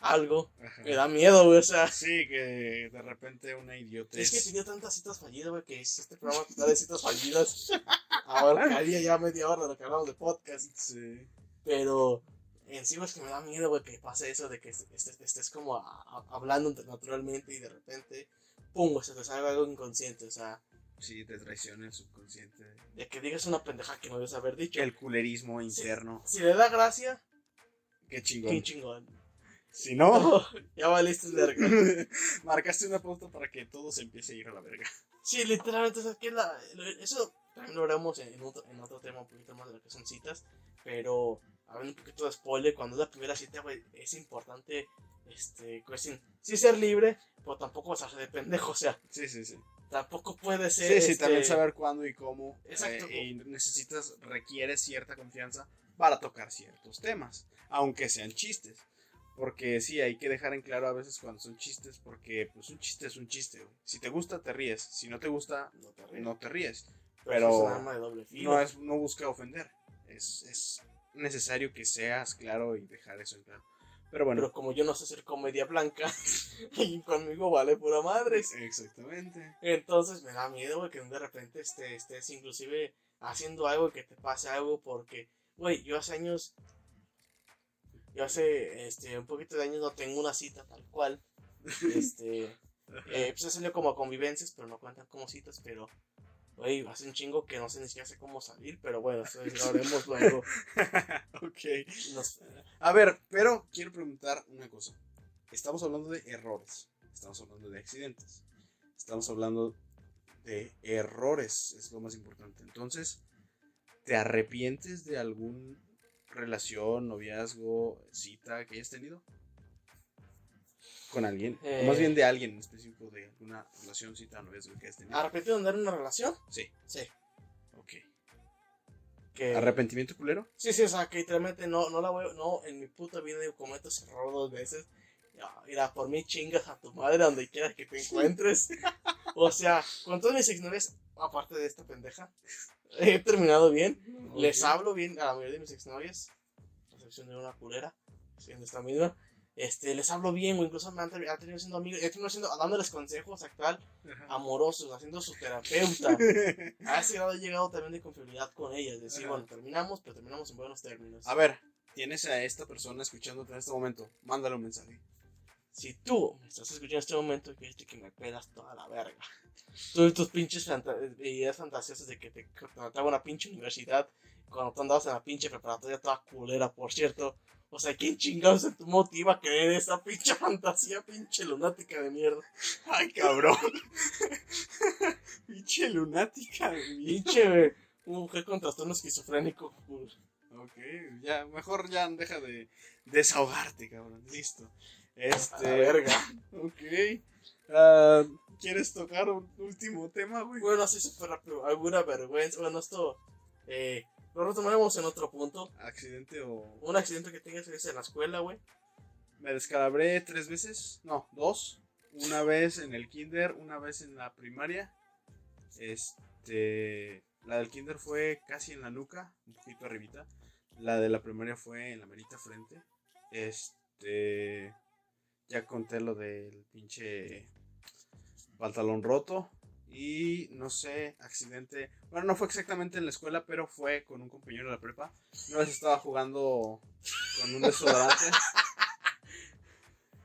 algo, Ajá. me da miedo, güey, o sea. Sí, que de repente una idiotez. Es que tenido tantas citas fallidas, güey, que si este programa está de citas fallidas, ahora caería ya media hora de lo que hablamos de podcast. Sí. Pero encima es que me da miedo, güey, que pase eso de que est- estés, estés como a- a- hablando naturalmente y de repente, pum, se te salga algo inconsciente. O sea, Sí, te traiciona el subconsciente. de que digas una pendeja que no debes haber dicho. El culerismo interno. Si le da gracia, Qué chingón. qué chingón. Si no, ya valiste verga. marcaste una pauta para que todo se empiece a ir a la verga. Sí, literalmente, o sea, que la, eso también lo haremos en, en otro, en otro tema un poquito más de lo que son citas, pero hablando un poquito de spoiler, cuando es la primera cita, güey, es importante, este, cuestión, sí ser libre, pero tampoco pasarse de pendejo, o sea, Sí, sí, sí. tampoco puede ser, Sí, sí, este, también saber cuándo y cómo. Exacto. eh, y necesitas, requiere cierta confianza para tocar ciertos temas, aunque sean chistes. Porque sí, hay que dejar en claro a veces cuando son chistes, porque pues un chiste es un chiste. güey. Si te gusta, te ríes. Si no te gusta, no te ríes, no te ríes. pero es un pero arma de doble filo. No, es, no busca ofender. Es, es necesario que seas claro y dejar eso en claro. Pero bueno, Pero como yo no sé hacer comedia blanca, y conmigo vale pura madre. exactamente. Entonces me da miedo, güey, que de repente este, estés inclusive haciendo algo y que te pase algo porque, güey, yo hace años, yo hace este, un poquito de años no tengo una cita tal cual. Este, eh, pues he salido como a convivencias, pero no cuentan como citas, pero, güey, hace un chingo que no sé ni siquiera sé cómo salir, pero bueno, eso lo haremos luego. ok. Nos- A ver, pero quiero preguntar una cosa. Estamos hablando de errores. Estamos hablando de accidentes. Estamos hablando de errores. Es lo más importante. Entonces, ¿te arrepientes de alguna relación, noviazgo, cita que hayas tenido? ¿Con alguien? O más Eh. bien de alguien en específico, de alguna relación, cita, noviazgo que hayas tenido. ¿Arrepentido de andar en una relación? Sí, Sí. ok. Que, ¿Arrepentimiento culero? Sí, sí, o sea, que literalmente no, no la voy, no, en mi puta vida yo cometo ese error dos veces. Ya, Mira, por mí chingas a tu madre donde quiera que te encuentres. o sea, con todas mis exnovias, aparte de esta pendeja, he terminado bien. Les hablo bien a la mayoría de mis exnovias, a excepción de una culera, siendo esta misma. Este, les hablo bien, o incluso me han, tenido siendo amigos, he tenido siendo, dándoles consejos actual, Ajá. amorosos, haciendo su terapeuta. A ese grado he llegado también de confiabilidad con ellas. Decir, Ajá. bueno, terminamos, pero terminamos en buenos términos. A ver, tienes a esta persona escuchándote en este momento. Mándale un mensaje. Si tú me estás escuchando en este momento y quieres que me pelas toda la verga. Tú y tus pinches fanta- ideas fantasiosas de que te contrataba una pinche universidad cuando tú andabas en la pinche preparatoria toda culera, por cierto. O sea, ¿quién chingados en tu motiva a creer esa pinche fantasía, pinche lunática de mierda? Ay, cabrón. Pinche lunática. Pinche mujer con trastorno esquizofrénico. güey. Ok, ya, mejor ya deja de desahogarte, cabrón. Listo. Este. Verga. Ok. Ah, ¿Quieres tocar un último tema, güey? Bueno, así súper rápido. Alguna vergüenza. Bueno, esto eh, lo retomaremos en otro punto. ¿Accidente o.? Un accidente que tengas en la escuela, güey. Me descalabré tres veces. No, dos. Una vez en el kinder, una vez en la primaria. Este. La del kinder fue casi en la nuca, un poquito arribita. La de la primaria fue en la merita frente. Este. Ya conté lo del pinche pantalón roto. Y no sé, accidente. Bueno, no fue exactamente en la escuela, pero fue con un compañero de la prepa. Una vez estaba jugando con un desodorante.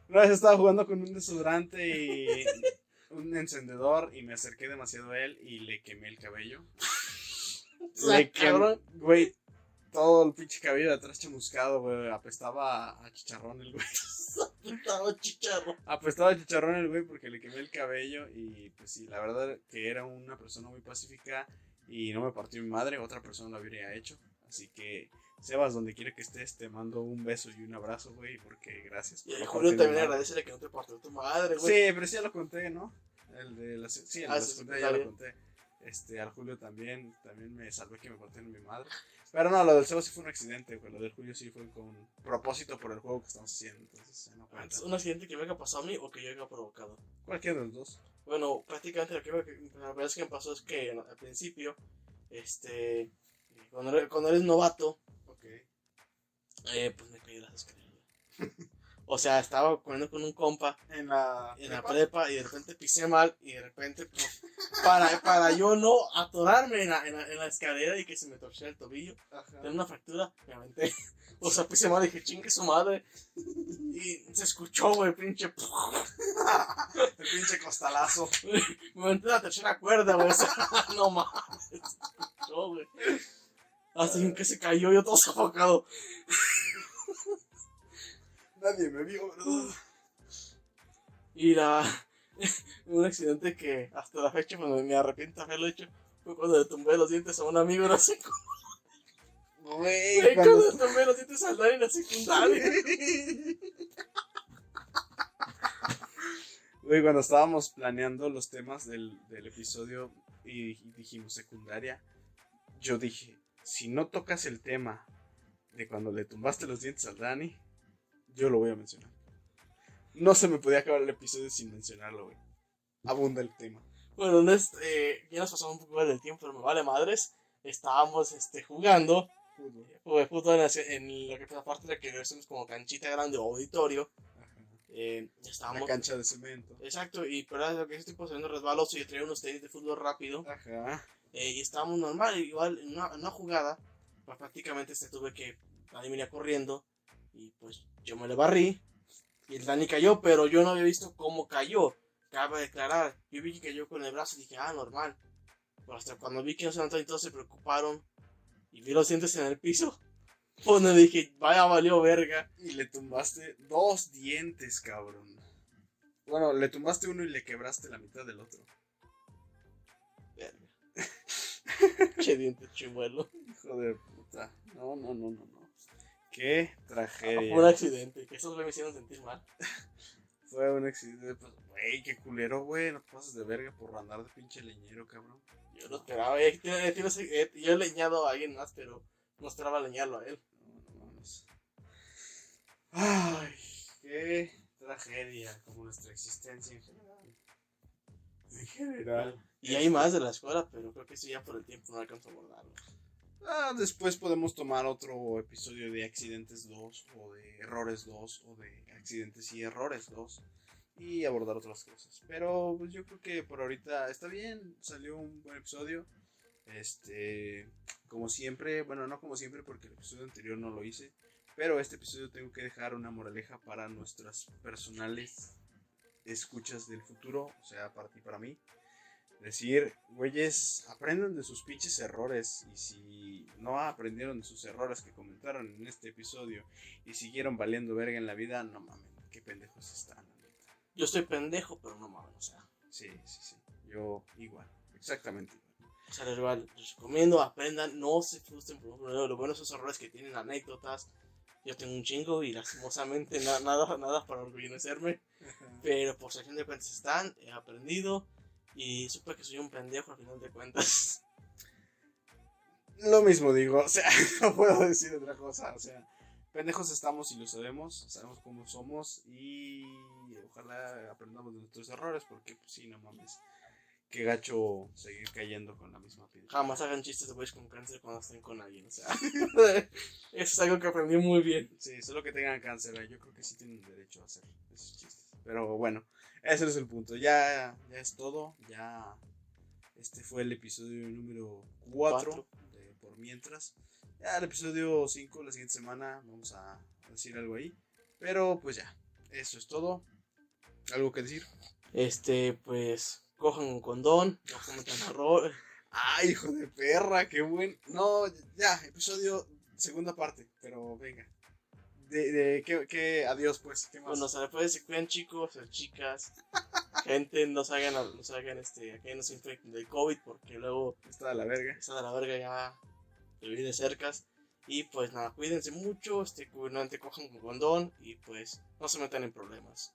Una vez estaba jugando con un desodorante y un encendedor y me acerqué demasiado a él y le quemé el cabello. le quemé, güey, todo el pinche cabello de atrás chamuscado, güey. Apestaba a chicharrón el güey. Apestaba chicharrón. Apestaba a chicharrón el güey porque le quemé el cabello y pues sí, la verdad que era una persona muy pacífica y no me partió mi madre, otra persona lo habría hecho. Así que, Sebas, donde quiera que estés, te mando un beso y un abrazo, güey, porque gracias. Y a Julio también agradecele que no te partió tu madre, güey. Sí, pero sí ya lo conté, ¿no? El de la, sí, el ah, de ya lo conté. Este, al Julio también, también me salvé que me partieron mi madre. Pero no, lo del Sebas sí fue un accidente, güey. Lo del Julio sí fue con propósito por el juego que estamos haciendo. Entonces, no ¿Un accidente que me haya pasado a mí o que yo haya provocado? Cualquiera de los dos. Bueno, prácticamente lo que, la verdad es que me pasó es que al principio, este, cuando eres, cuando eres novato, okay. eh, pues me caí de las escaleras. O sea, estaba comiendo con un compa en la, en la prepa y de repente pisé mal y de repente, pues, para, para yo no atorarme en la, en, la, escalera y que se me torciera el tobillo, tengo una fractura, me aventé. O sea, pisé mal y dije, chingue su madre. Y se escuchó, güey, pinche. el pinche costalazo. Me aventé la tercera cuerda, güey. O sea, no mames. Se escuchó, güey. Así que se cayó yo todo sofocado. Nadie me vio, ¿verdad? Y la. un accidente que hasta la fecha cuando me arrepiento de haberlo hecho fue cuando le tumbé los dientes a un amigo en la secundaria. Güey, cuando... le tumbé los dientes a Dani en la secundaria. Güey, cuando estábamos planeando los temas del, del episodio y dijimos secundaria, yo dije, si no tocas el tema de cuando le tumbaste los dientes al Dani, yo lo voy a mencionar. No se me podía acabar el episodio sin mencionarlo, güey. Abunda el tema. Bueno, eh, ya nos pasamos un poco del tiempo, pero me vale madres. Estábamos este, jugando. Fútbol. fútbol en, lo que fue parte de que hacemos como canchita grande o auditorio. Eh, estábamos, Una cancha de cemento. Exacto, y pero lo que ese tipo saliendo resbaloso y traía unos tenis de fútbol rápido. Ajá. Eh, y estábamos normal, igual en una, una jugada, pues prácticamente este tuve que, nadie venía corriendo, y pues yo me le barrí. Y el Dani cayó, pero yo no había visto cómo cayó. Cabe declarar. Yo vi que cayó con el brazo y dije, ah, normal. Pero hasta cuando vi que no se levantó y todos se preocuparon. Y vi los dientes en el piso. Pues me dije, vaya, valió verga. Y le tumbaste dos dientes, cabrón. Bueno, le tumbaste uno y le quebraste la mitad del otro. Verga. che diente chimuelo. Hijo de puta. No, no, no, no, no. Qué tragedia. Fue un accidente, que esos me hicieron sentir mal. Fue un accidente, pues, güey, qué culero, güey. No pasas de verga por andar de pinche leñero, cabrón. Yo no esperaba, eh, eh, yo he leñado a alguien más, pero no esperaba leñarlo a él. No, no, no. Ay, qué tragedia, como nuestra existencia en general. En general. Y hay más de la escuela, pero creo que eso ya por el tiempo no alcanzo a abordarlo. Ah, después podemos tomar otro episodio de Accidentes 2 o de Errores 2 o de Accidentes y Errores 2 y abordar otras cosas. Pero pues yo creo que por ahorita está bien, salió un buen episodio. Este, como siempre, bueno, no como siempre porque el episodio anterior no lo hice, pero este episodio tengo que dejar una moraleja para nuestras personales escuchas del futuro, o sea, para ti, para mí decir, güeyes, aprendan de sus pinches errores. Y si no aprendieron de sus errores que comentaron en este episodio y siguieron valiendo verga en la vida, no mames, qué pendejos están. Yo estoy pendejo, pero no mames, o sea. Sí, sí, sí. Yo igual, exactamente igual. O sea, les, recomiendo, aprendan, no se frustren por lo bueno esos errores que tienen anécdotas. Yo tengo un chingo y lastimosamente nada, nada para orgullecerme. Pero por si de cuentas están, he aprendido y supe que soy un pendejo al final de cuentas. Lo mismo digo, o sea, no puedo decir otra cosa, o sea, pendejos estamos y lo sabemos, sabemos cómo somos y ojalá aprendamos de nuestros errores porque pues sí, no mames. Qué gacho seguir cayendo con la misma piedra. Jamás hagan chistes de güeyes con cáncer cuando estén con alguien, o sea. eso es algo que aprendí muy bien. Sí, solo que tengan cáncer, yo creo que sí tienen derecho a hacer esos chistes. Pero bueno, ese es el punto. Ya, ya es todo. Ya Este fue el episodio número 4 de Por Mientras. Ya el episodio 5, la siguiente semana, vamos a decir algo ahí. Pero pues ya, eso es todo. ¿Algo que decir? Este, pues, cojan un condón, no cometan error. Ay, hijo de perra, qué buen. No, ya, episodio, segunda parte, pero venga. De, de ¿qué, qué? adiós, pues, ¿qué más? Bueno, se puede se cuidan chicos o chicas. Gente, no salgan, a- no salgan, este, aquí no se infecten del COVID porque luego Está de la verga. está de la verga ya te viene cercas. Y pues nada, cuídense mucho, este, no te cojan con condón y pues no se metan en problemas.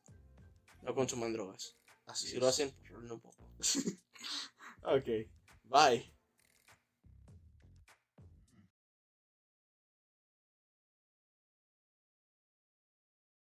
No consuman drogas. Así Si es. lo hacen, pues, un poco. Ok. Bye.